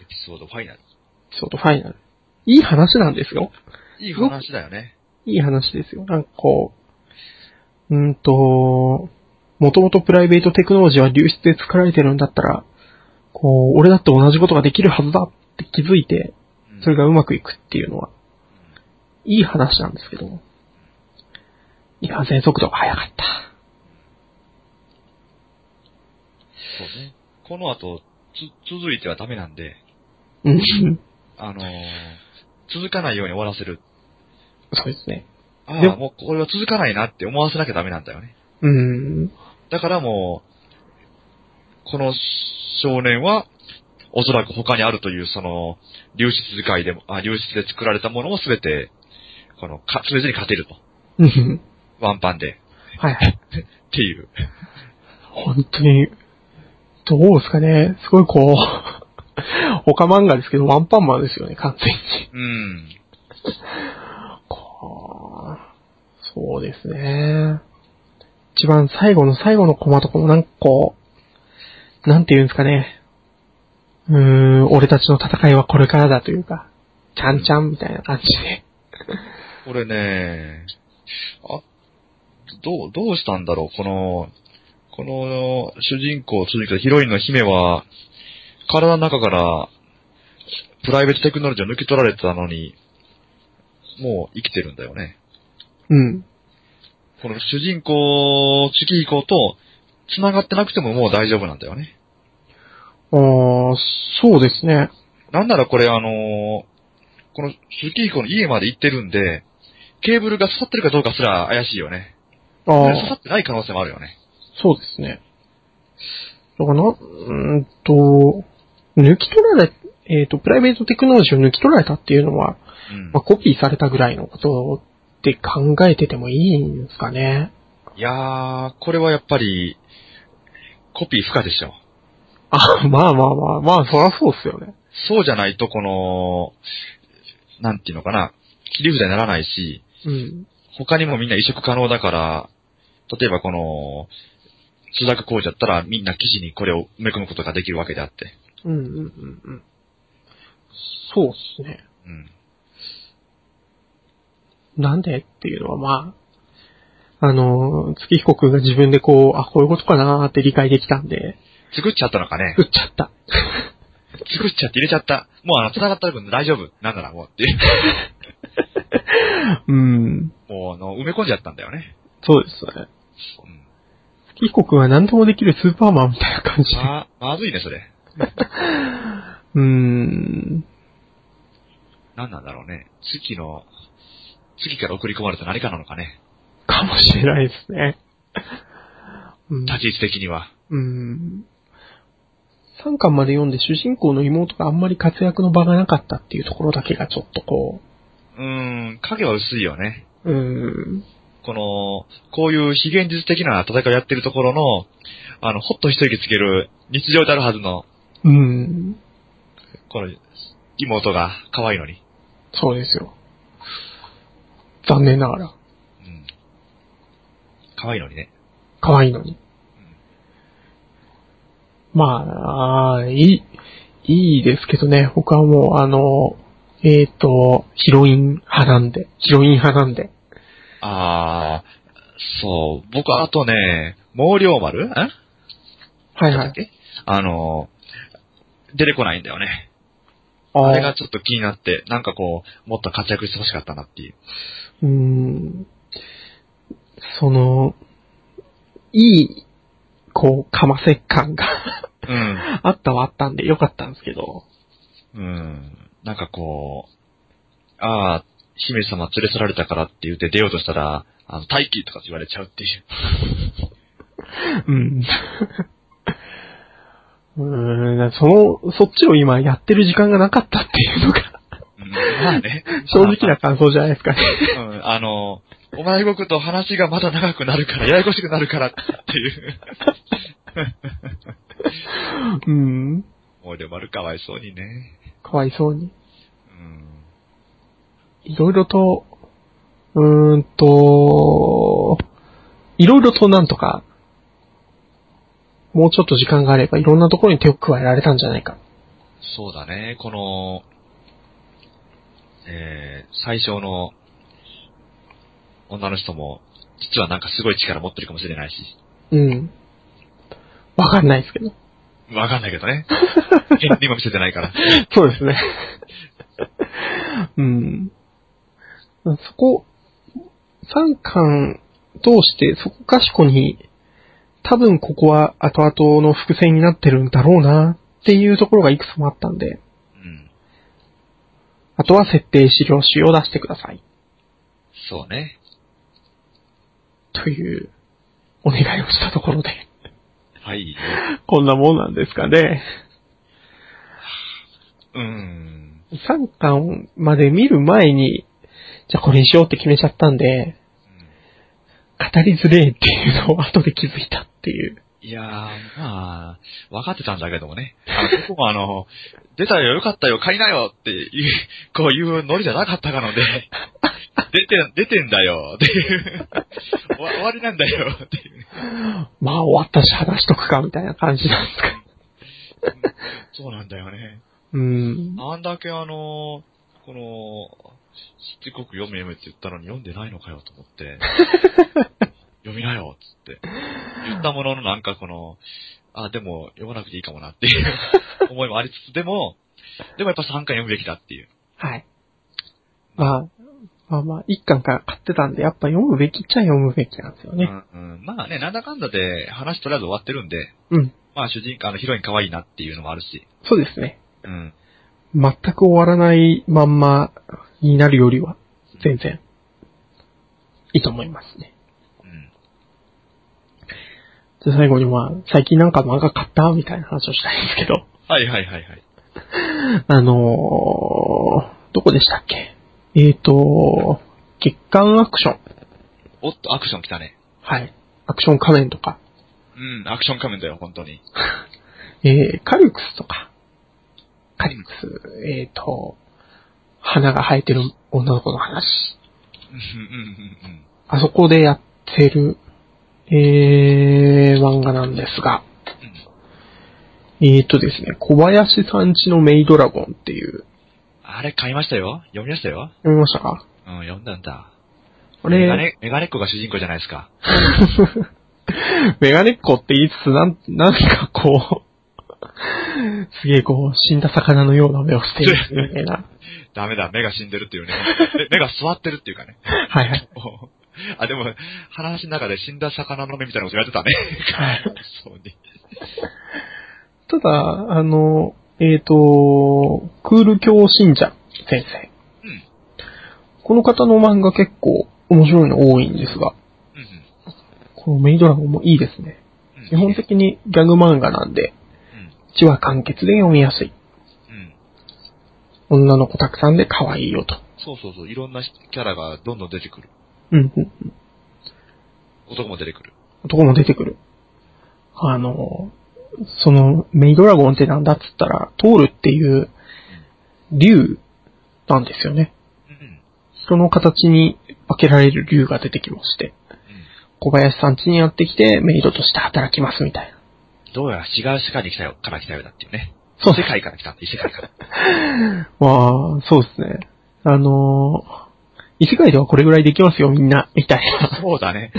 B: エピソードファイナル。
A: ちょっとファイナル。いい話なんですよ。
B: いい話だよね。
A: いい話ですよ。なんかこう、うーんと、もともとプライベートテクノロジーは流出で作られてるんだったら、こう、俺だって同じことができるはずだって気づいて、
B: うん
A: それがうまくいくっていうのは、いい話なんですけども。いかんせん速度が速かった。
B: そうね。この後、つ、続いてはダメなんで、
A: うん。
B: あのー続かないように終わらせる。
A: そうですね。
B: ああ、
A: も
B: うこれは続かないなって思わせなきゃダメなんだよね。
A: うん。
B: だからもう、この少年は、おそらく他にあるという、その、流出使いでも、あ、流出で作られたものをすべて、この、か、すべてに勝てると。
A: うん。
B: ワンパンで。
A: はいはい。
B: っていう。
A: 本当に、どうですかね。すごいこう、他漫画ですけど、ワンパンマンですよね、完全に。
B: うん。
A: そうですね。一番最後の最後のコマとかもなんか、なんて言うんですかね。うーん、俺たちの戦いはこれからだというか、ちゃんちゃんみたいな感じで。
B: これね、あ、どう、どうしたんだろう、この、この主人公を続けたヒロインの姫は、体の中からプライベートテクノロジーを抜き取られてたのに、もう生きてるんだよね。
A: うん。
B: この主人公、月彦と繋がってなくてももう大丈夫なんだよね。
A: あーそうですね。
B: なんならこれあのーこの月彦の家まで行ってるんで、ケーブルが刺さってるかどうかすら怪しいよね。
A: ああ、
B: 刺さってない可能性もあるよね。
A: そうですね。だからな、うーんと、抜き取られ、えっ、と、プライベートテクノロジーを抜き取られたっていうのは、
B: うん
A: まあ、コピーされたぐらいのことって考えててもいいんですかね。
B: いやー、これはやっぱり、コピー不可でしょ。
A: あ、まあまあまあ、まあ、そらそうっすよね。
B: そうじゃないと、この、なんていうのかな、切り札にならないし、
A: うん。
B: 他にもみんな移植可能だから、例えばこの、朱雀工事だったらみんな記事にこれを埋め込むことができるわけであって。
A: うんうんうんうん。そうっすね。
B: うん。
A: なんでっていうのはまあ、あの、月彦くんが自分でこう、あ、こういうことかなーって理解できたんで、
B: 作っちゃったのかね。
A: 作っちゃった。
B: 作っちゃって入れちゃった。もうあの、繋がったら大丈夫？なんならもうって。
A: うん。
B: もうあの、埋め込んじゃったんだよね。
A: そうですね。
B: うん。
A: 月彦くんは何ともできるスーパーマンみたいな感じで。
B: ま、まずいね、それ。
A: うーん。
B: 何なんだろうね。月の、月から送り込まれた何かなのかね。
A: かもしれないですね。うん
B: 立ち位置的には。
A: うん。3巻まで読んで主人公の妹があんまり活躍の場がなかったっていうところだけがちょっとこ
B: うーん、影は薄いよね。
A: う、うん。
B: この、こういう非現実的な戦いをやってるところの、あの、ほっと一息つける日常であるはずの、
A: うん。
B: この、妹が可愛いのに。
A: そうですよ。残念ながら。
B: うん。可愛いのにね。
A: 可愛いのに。まあ、あーいい、いいですけどね。僕はもう、あの、えっ、と、ヒロイン派なんで、ヒロイン派なんで。
B: あー、そう。僕はあとね、毛量丸？ん
A: はいはい。
B: あの、出てこないんだよね。
A: あ
B: れがちょっと気になって、なんかこう、もっと活躍してほしかったなっていう。
A: うーん。その、いい、こう、かませ感が
B: うん。
A: あったはあったんでよかったんですけど。
B: うん。なんかこう、ああ、姫様連れ去られたからって言って出ようとしたら、あの、待機とかって言われちゃうっていう。
A: うん。うーん、その、そっちを今やってる時間がなかったっていうのが、
B: うん、まあね。
A: 正直な感想じゃないですかね。
B: うん、あの、お前動くと話がまだ長くなるから、ややこしくなるからっていう。
A: うん。
B: もうでもあるかわいそうにね。
A: かわいそうに。
B: うん。
A: いろいろと、うーんと、いろいろとなんとか、もうちょっと時間があればいろんなところに手を加えられたんじゃないか。
B: そうだね、この、えー、最初の女の人も、実はなんかすごい力持ってるかもしれないし。
A: うん。わかんないですけど。
B: わかんないけどね。変にも見せてないから。
A: そうですね。うん。そこ、三巻通してそこかしこに、多分ここは後々の伏線になってるんだろうなっていうところがいくつもあったんで、
B: うん。
A: あとは設定資料集を出してください。
B: そうね。
A: というお願いをしたところで、
B: はい。
A: こんなもんなんですかね。
B: うん。
A: 3巻まで見る前に、じゃあこれにしようって決めちゃったんで、語りづれえっていうのを後で気づいたっていう。
B: いやー、まあ、分かってたんだけどもね。あの、こあの、出たよ、よかったよ、買いなよっていう、こういうノリじゃなかったかので、出て、出てんだよ、っていう、終わりなんだよ、っていうね。
A: まあ終わったし話しとくかみたいな感じなんですか。
B: そうなんだよね。
A: うん。
B: あんだけあの、この、七国読め読めって言ったのに読んでないのかよと思って、読みなよ、つって。言ったもののなんかこの、あ、でも読まなくていいかもなっていう思いもありつつ、でも、でもやっぱ3回読むべきだっていう。
A: はい。まあ、まあまあ、一巻から買ってたんで、やっぱ読むべきっちゃ読むべきなんですよね。
B: うんうん、まあね、なんだかんだで話とりあえず終わってるんで、
A: うん。
B: まあ主人公、あのヒロイン可愛いなっていうのもあるし、
A: そうですね。
B: うん。
A: 全く終わらないまんまになるよりは、全然、いいと思いますね。
B: うん。
A: じゃあ最後にまあ、最近なんか漫画買ったみたいな話をしたいんですけど、
B: はいはいはいはい。
A: あのー、どこでしたっけ？えーと、月刊アクション。
B: おっと、アクション来たね。
A: はい。アクション仮面とか、
B: うん、アクション仮面だよ、本当に。
A: えー、カリクスとか、カリクス、えーと、花が生えてる女の子の話。
B: うんうんうんうん。
A: あそこでやってる、えー、漫画なんですが、えーとですね、小林さんちのメイドラゴンっていう、
B: あれ買いましたよ。読みましたよ。
A: 読みましたか？
B: うん、読んだんだ。
A: あれ、
B: メガネ、メガネっ子が主人公じゃないですか。
A: メガネっ子って言いつつ、なん、なんかこう、すげえこう、死んだ魚のような目をしてるみたいな。
B: ダメだ、目が死んでるっていうね。目目が座ってるっていうかね。
A: はいはい。
B: あ、でも、話の中で死んだ魚の目みたいなこと言われてたね。
A: はい
B: そうに。
A: ただ、あの、えっ、と、クール教信者先生。
B: うん。
A: この方の漫画結構面白いの多いんですが、
B: うん
A: このメイドラゴンもいいですね。基本的にギャグ漫画なんで、1話完結で読みやすい。
B: うん。うん。
A: 女の子たくさんで可愛いよと。
B: そうそうそう。いろんなキャラがどんどん出てくる。
A: うんうんうん。
B: 男も出てくる。
A: 男も出てくる。あの、その、メイドラゴンってなんだっつったら、トールっていう、竜なんですよね。
B: うん。
A: 人の形に分けられる竜が出てきまして、小林さん家にやってきて、メイドとして働きますみたいな。
B: どうやら違う世界に来たよ、から来たようだっていうね。
A: そう
B: 世界から来たんだ、異世界から。
A: まあ、そうですね。あのー異世界ではこれぐらいできますよ、みんな、みたいな。
B: そうだね。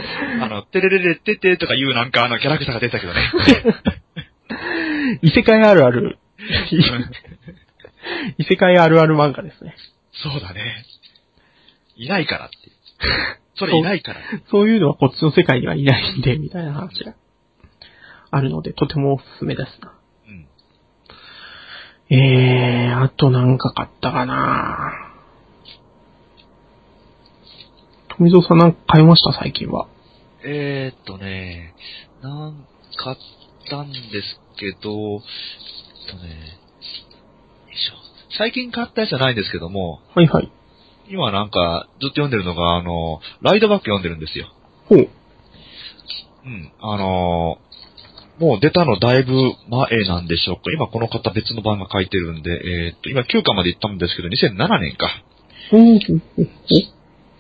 B: あの、テレレレテテとかいうなんかあのキャラクターが出てたけどね。
A: 異世界あるある。異世界あるある漫画ですね。
B: そうだね。いないからって。それいないから。
A: そういうのはこっちの世界にはいないんで、みたいな話があるので、とてもおすすめですな。
B: うん。
A: えー、あとなんか買ったかな富蔵さんなんか買いました？最近は。
B: えーっとね、なん、買ったんですけど、えっとね、よいしょ。最近買ったやつじゃないんですけども、
A: はいはい。
B: 今なんかずっと読んでるのが、あの、ライドバック読んでるんですよ。
A: ほう。
B: うん。あのーもう出たのだいぶ前なんでしょうか。今この方別の版が書いてるんで、えーっと、今9巻まで行ったんですけど、2007年か。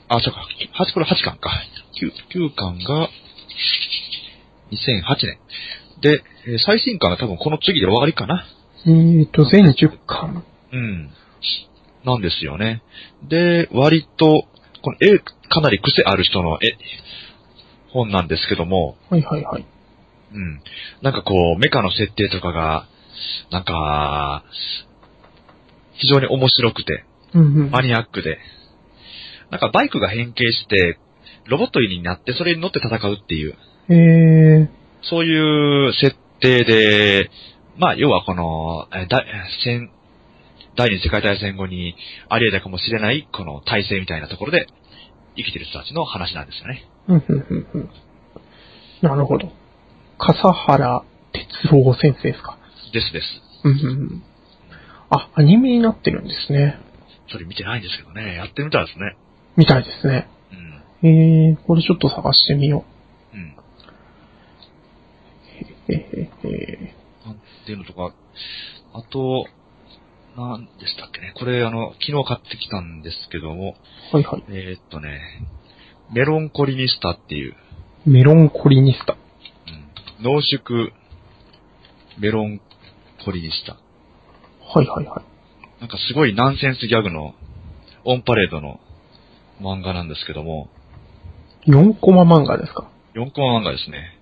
B: あ、そうか。8、これ8巻か。9、9巻が、2008年。で、えー最新巻が多分この次で終わりかな。
A: えーと、全10巻。
B: うん。なんですよね。で、割と、この絵、かなり癖ある人の絵、本なんですけども、
A: はいはいはい。
B: うん。なんかこう、メカの設定とかが、なんか、非常に面白くて。マニアックで、なんかバイクが変形して、ロボットになってそれに乗って戦うっていう、
A: えー、
B: そういう設定で、まあ、要はこの、えーだ戦第二次世界大戦後にあり得たかもしれない、この体制みたいなところで生きてる人たちの話なんですよね。
A: なるほど。笠原哲郎先生ですか？
B: ですです。
A: うん。あ、アニメになってるんですね。
B: それ見てないんですけどね、やってみたいですね。
A: みたいですね。
B: うん。
A: えー、これちょっと探してみよ
B: うん。
A: う。えへへ
B: なんていうのとか、あと、なんでしたっけね。これ、あの、昨日買ってきたんですけども、
A: はいはい。
B: えーっとね、メロンコリニスタっていう、
A: メロンコリニスタ。
B: うん、濃縮メロンコリニスタ。
A: はいはいはい。
B: なんかすごいナンセンスギャグのオンパレードの漫画なんですけども、
A: 4コマ漫画ですか
B: ？4コマ漫画ですね。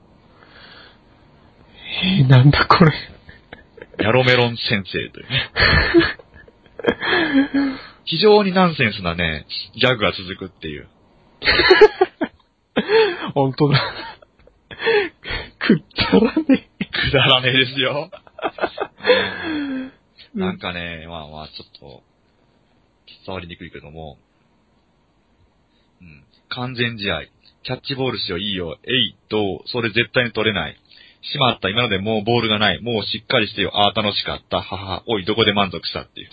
A: えー、なんだこれ。
B: ヤロメロン先生というね。非常にナンセンスなね、ギャグが続くっていう。
A: 本当だ。くったらね
B: くだらねえですよ。
A: え。
B: なんかね、まあまあ、ちょっと、伝わりにくいけども、うん、完全試合。キャッチボールしよう、いいよ。えい、どう、それ絶対に取れない。しまった、今のでもうボールがない。もうしっかりしてよ。ああ、楽しかった。はは、おい、どこで満足したっていう。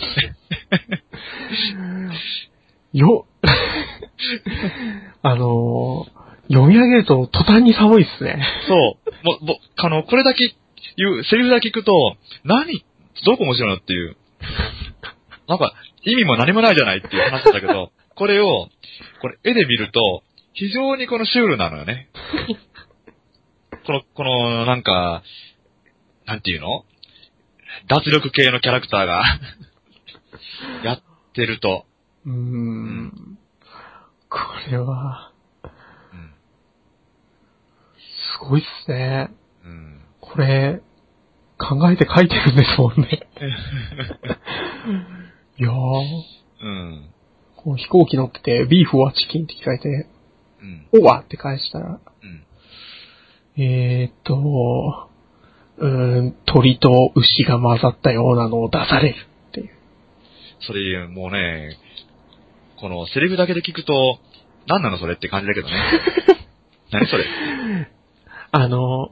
A: よ、あのー読み上げると途端に寒いっすね。
B: そう。もう、もう、あの、これだけ言う、セリフだけ聞くと、何どこ面白いのっていう。なんか、意味も何もないじゃないっていう話だったけど、これを、これ絵で見ると、非常にこのシュールなのよね。この、この、なんか、なんていうの？脱力系のキャラクターが、やってると、
A: うーん。これは、
B: うん。
A: すごいっすね。
B: うん。
A: これ、考えて書いてるんですもんね。いやー、
B: うん。
A: この飛行機乗ってて、ビーフはチキンって聞かれて、
B: うん。
A: おわって返したら、
B: うん。
A: えーっと、うーん、鳥と牛が混ざったようなのを出されるっていう。
B: それ、もうね、このセリフだけで聞くと、何なのそれって感じだけどね。何それ？
A: あの、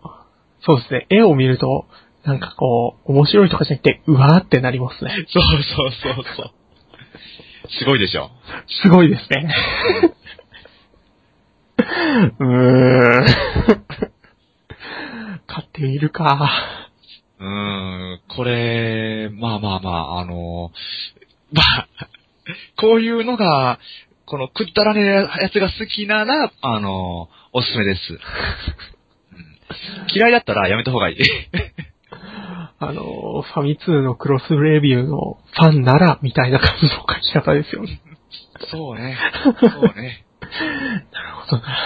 A: そうですね、絵を見ると、なんかこう、面白いとかじゃなくて、うわーってなりますね。
B: そうそうそうそう。すごいでしょ。
A: すごいですね。うーん。買ってみるか。
B: うーん、これ、まあまあまあ、あの、まあ、こういうのが、このくだらねえやつが好きなら、あの、おすすめです。うん嫌いだったらやめた方がいい。
A: あの、ファミ通のクロスレビューのファンなら、みたいな感じの書き方ですよね。
B: そうね。そうね。
A: なるほどな。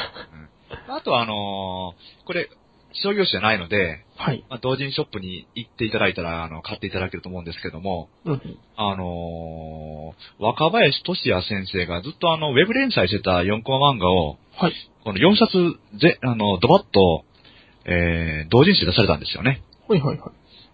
B: あとはあのこれ、商業種じゃないので、
A: はい。
B: まあ、同人ショップに行っていただいたら、あの、買っていただけると思うんですけども、
A: うん。
B: あのー若林俊也先生がずっとあの、ウェブ連載してた4コマ漫画を、
A: はい。
B: この4冊ぜ、あの、ドバッと、えー、同人誌で出されたんですよね。
A: はいはいは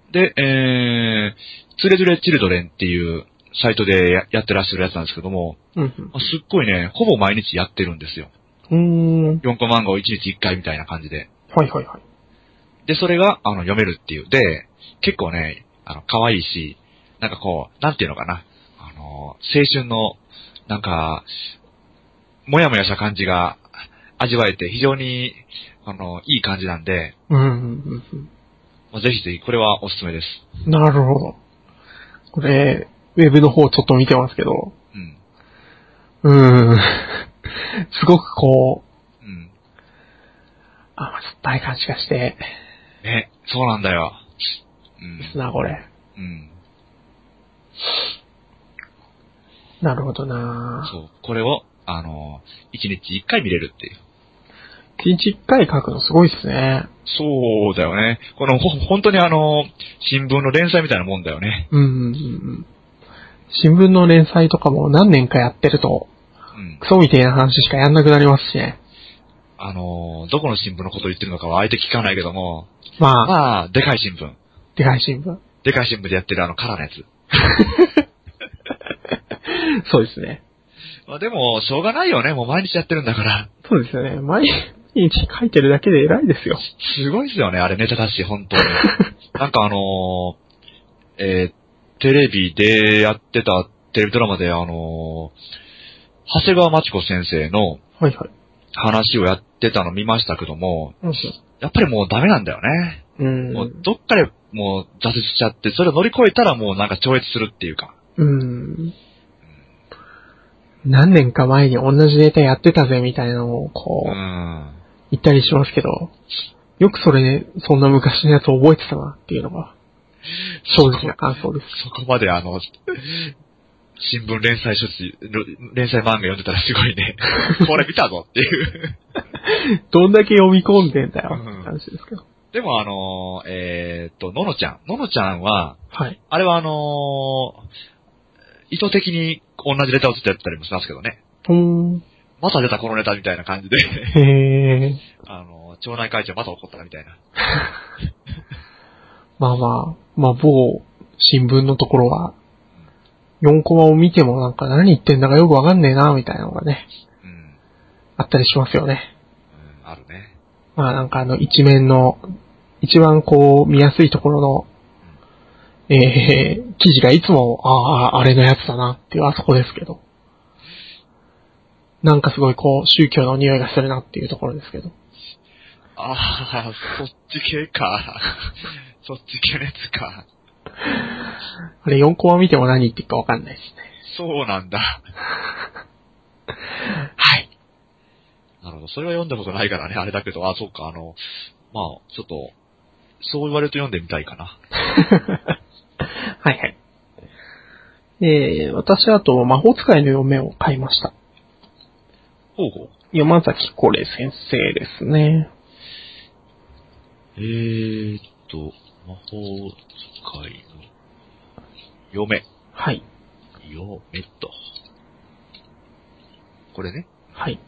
A: い。
B: で、えー、つれづれチルドレンっていうサイトでややってらっしゃるやつなんですけども、
A: うん
B: まあすっごいね、ほぼ毎日やってるんですよ。
A: うん。うーん。
B: 4コマ漫画を1日1回みたいな感じで。
A: はいはいはい。
B: で、それが、あの、読めるっていう。で、結構ね、あの、可愛いし、なんかこう、なんていうのかな。あの、青春の、なんか、もやもやした感じが味わえて、非常に、あの、いい感じなんで、
A: うん。うん。うん。
B: ぜひぜひ、これはおすすめです。
A: なるほど。これ、ウェブの方ちょっと見てますけど、
B: うん。
A: うーん。すごくこう、
B: うん。
A: 甘酸っぱい感じがして、
B: ね、そうなん。だよ。うん。
A: すな、これ。
B: うん。
A: なるほどな
B: そう。これを、あの、1日1回見れるっていう。
A: 一日一回書くのすごいですね。
B: そうだよね。この、ほ、本当にあの、新聞の連載みたいなもんだよね。
A: うんうんうんうん。新聞の連載とかも何年かやってると、
B: うん。
A: クソみたいな話しかやんなくなりますしね。
B: あの、どこの新聞のことを言ってるのかは相手聞かないけども、
A: まあ、
B: まあ、でかい新聞。
A: でかい新聞。
B: でかい新聞でやってるあのカラーのやつ。
A: そうですね。
B: まあでも、しょうがないよね。もう毎日やってるんだから。
A: そうですよね。毎日書いてるだけで偉いですよ。
B: すごいですよね、あれネタだし、本当に。なんかあのーえーテレビでやってたテレビドラマであのー長谷川町子先生の
A: はいはい。
B: 話をやってたの見ましたけども、
A: うん
B: やっぱりもうダメなんだよね。
A: うん。
B: もうどっかでもう挫折しちゃって、それを乗り越えたらもうなんか超越するっていうか。
A: うん。何年か前に同じネタやってたぜみたいなのをこう、
B: うん。
A: 言ったりしますけど、よくそれね、そんな昔のやつ覚えてたなっていうのが、正直な感想です。
B: そこまであの、新聞連載書士、連載漫画読んでたらすごいね、これ見たぞっていう。
A: どんだけ読み込んでんだよ
B: うん
A: って話ですけど。
B: でもあの、えーっと、ののちゃん。ののちゃんは、
A: はい。
B: あれはあの意図的に同じネタをずっとやってたりもしますけどね。
A: うーん。
B: また出たこのネタみたいな感じで、
A: へえ。
B: あの、町内会長また怒ったなみたいな。
A: まあまあ、まあ某新聞のところは、4コマを見てもなんか何言ってんだかよくわかんねえな、みたいなのがね、
B: うん。
A: あったりしますよね。
B: うん、あるね。
A: まあなんかあの一面の、一番こう見やすいところの、えー、記事がいつも、ああ、あれのやつだなっていうあそこですけど。なんかすごいこう宗教の匂いがするなっていうところですけど。
B: ああ、そっち系か。そっち系のやつか。
A: あれ4コマ見ても何言ってるかわかんないですね。
B: そうなんだ。
A: はい。
B: なるほど。それは読んだことないからね、あれだけど、あ、そうか、あの、まあ、ちょっと、そう言われると読んでみたいかな。
A: はいはい。えー、私あと魔法使いの嫁を買いました。
B: ほうほう。
A: 山崎これ先生ですね。
B: えーっと、魔法使いの、嫁。
A: はい。
B: 嫁と。これね。
A: はい。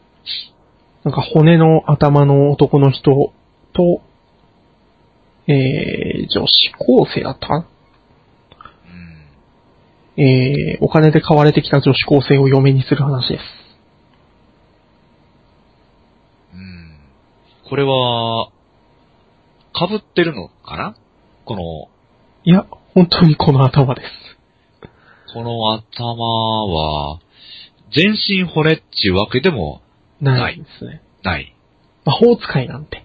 A: なんか骨の頭の男の人と、えー、女子高生だった
B: うん。
A: えー、お金で買われてきた女子高生を嫁にする話です。
B: うん。これは、被ってるのかな？この、
A: いや、本当にこの頭です。
B: この頭は、全身骨っていうわけでも
A: ないですね。
B: ない。
A: 魔法使いなんて。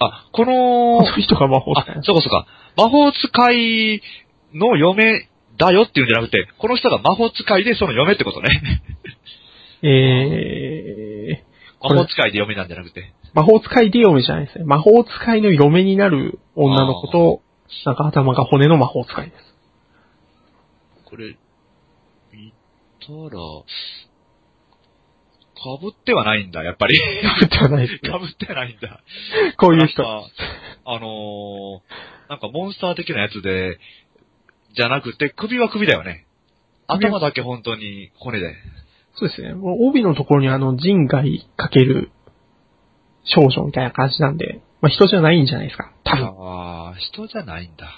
B: あ、こ
A: こ
B: の、
A: の人が魔法使いなん
B: あ
A: で、す。
B: そうかそうか。魔法使いの嫁だよっていうんじゃなくて、この人が魔法使いでその嫁ってことね。
A: えー、これ
B: 魔法使いで嫁なんじゃなくて。
A: 魔法使いで嫁じゃないですね。魔法使いの嫁になる女の子と、なんか頭が骨の魔法使いです。
B: これ、見たら、被ってはないんだ、やっぱり。
A: 被ってはないです
B: 被
A: ね。
B: ってはないんだ。
A: こういう人。
B: あのー、なんかモンスター的なやつで、じゃなくて、首は首だよね。頭だけ本当に骨で。
A: そうですね。もう帯のところにあの人外かける少女みたいな感じなんで、まあ人じゃないんじゃないですか。多分、
B: ああ、人じゃないんだ。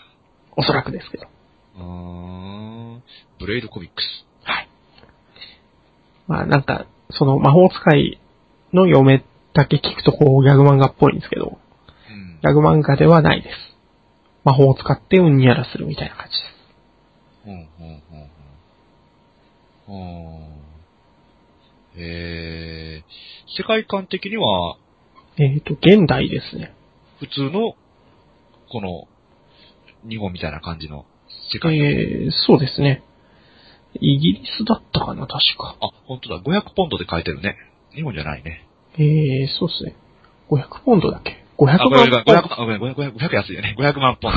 A: おそらくですけど。
B: うーん。ブレイドコミックス。
A: はい。まあなんか、その魔法使いの嫁だけ聞くとこうギャグ漫画っぽいんですけど、
B: うん
A: ギ。ャグ漫画ではないです。魔法を使ってうんにやらするみたいな感じです。
B: ほんほんほんほん。ほん。えー、世界観的には、
A: えっ、と、現代ですね。
B: 普通の、この、日本みたいな感じの世界観。
A: えー、そうですね。イギリスだったかな、確か。
B: あ、本当だ。500ポンドで書いてるね。日本じゃないね。
A: えー、そうですね。500ポンドだっけ ?500
B: あ、
A: 万ポン
B: 500、あごめん、500、500安いよね。500万ポン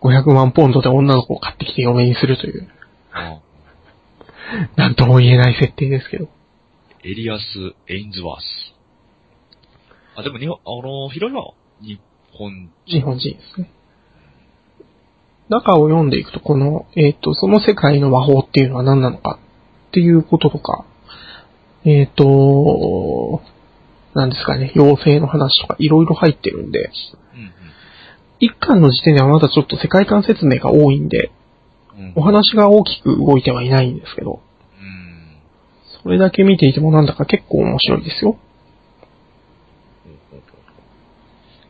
A: ド。500万ポンドで女の子を買ってきて嫁にするという、
B: ド。
A: なんとも言えない設定ですけど。
B: エリアス・エインズワース。あ、でも日本、あの、広いは日本
A: 日本人ですね。中を読んでいくと、この、えっ、と、その世界の魔法っていうのは何なのかっていうこととか、えっ、と、なんですかね、妖精の話とかいろいろ入ってるんで、
B: うん
A: 一巻の時点ではまだちょっと世界観説明が多いんで、
B: うん。うん。
A: お話が大きく動いてはいないんですけど、
B: うん。
A: それだけ見ていてもなんだか結構面白いですよ。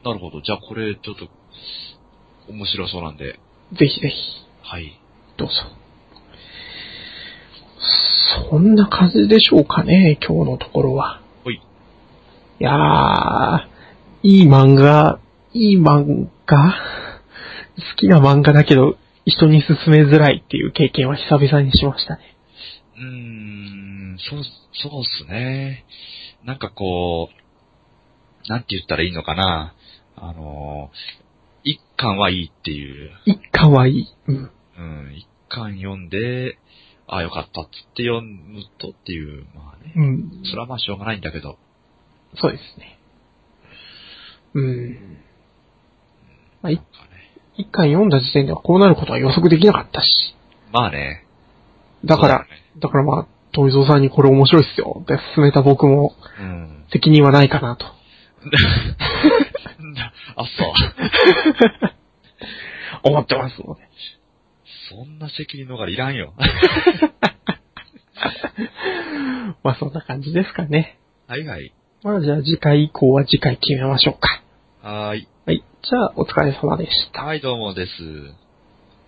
B: なるほど。じゃあこれ、ちょっと、面白そうなんで、
A: ぜひぜひ、
B: はい。
A: どうぞ。そんな感じでしょうかね、今日のところは。
B: ほい。
A: いやー、いい漫画、いい漫画？好きな漫画だけど、人に勧めづらいっていう経験は久々にしましたね。
B: うーん、そう、そうっすね。なんかこう、なんて言ったらいいのかな。あの、一巻はいいっていう、
A: 一巻はいい。うん。
B: うん、一巻読んで、ああ、よかったっつって読むとっていう、まあね。
A: うん。
B: それはまあしょうがないんだけど。
A: そうですね。うん。まあ、い
B: なんかね
A: 一巻読んだ時点ではこうなることは予測できなかったし。
B: まあね。
A: だから、
B: ね
A: だからまあ、トイゾーさんにこれ面白いっすよって勧めた僕も
B: うん。
A: 責任はないかなと。
B: あ、そう。
A: 思ってますので。
B: そんな責任逃れいらんよ。
A: まあそんな感じですかね。
B: はいはい。
A: まあじゃあ次回以降は次回決めましょうか。
B: はーい。
A: はい。じゃあお疲れ様でした。
B: はい、どうもです。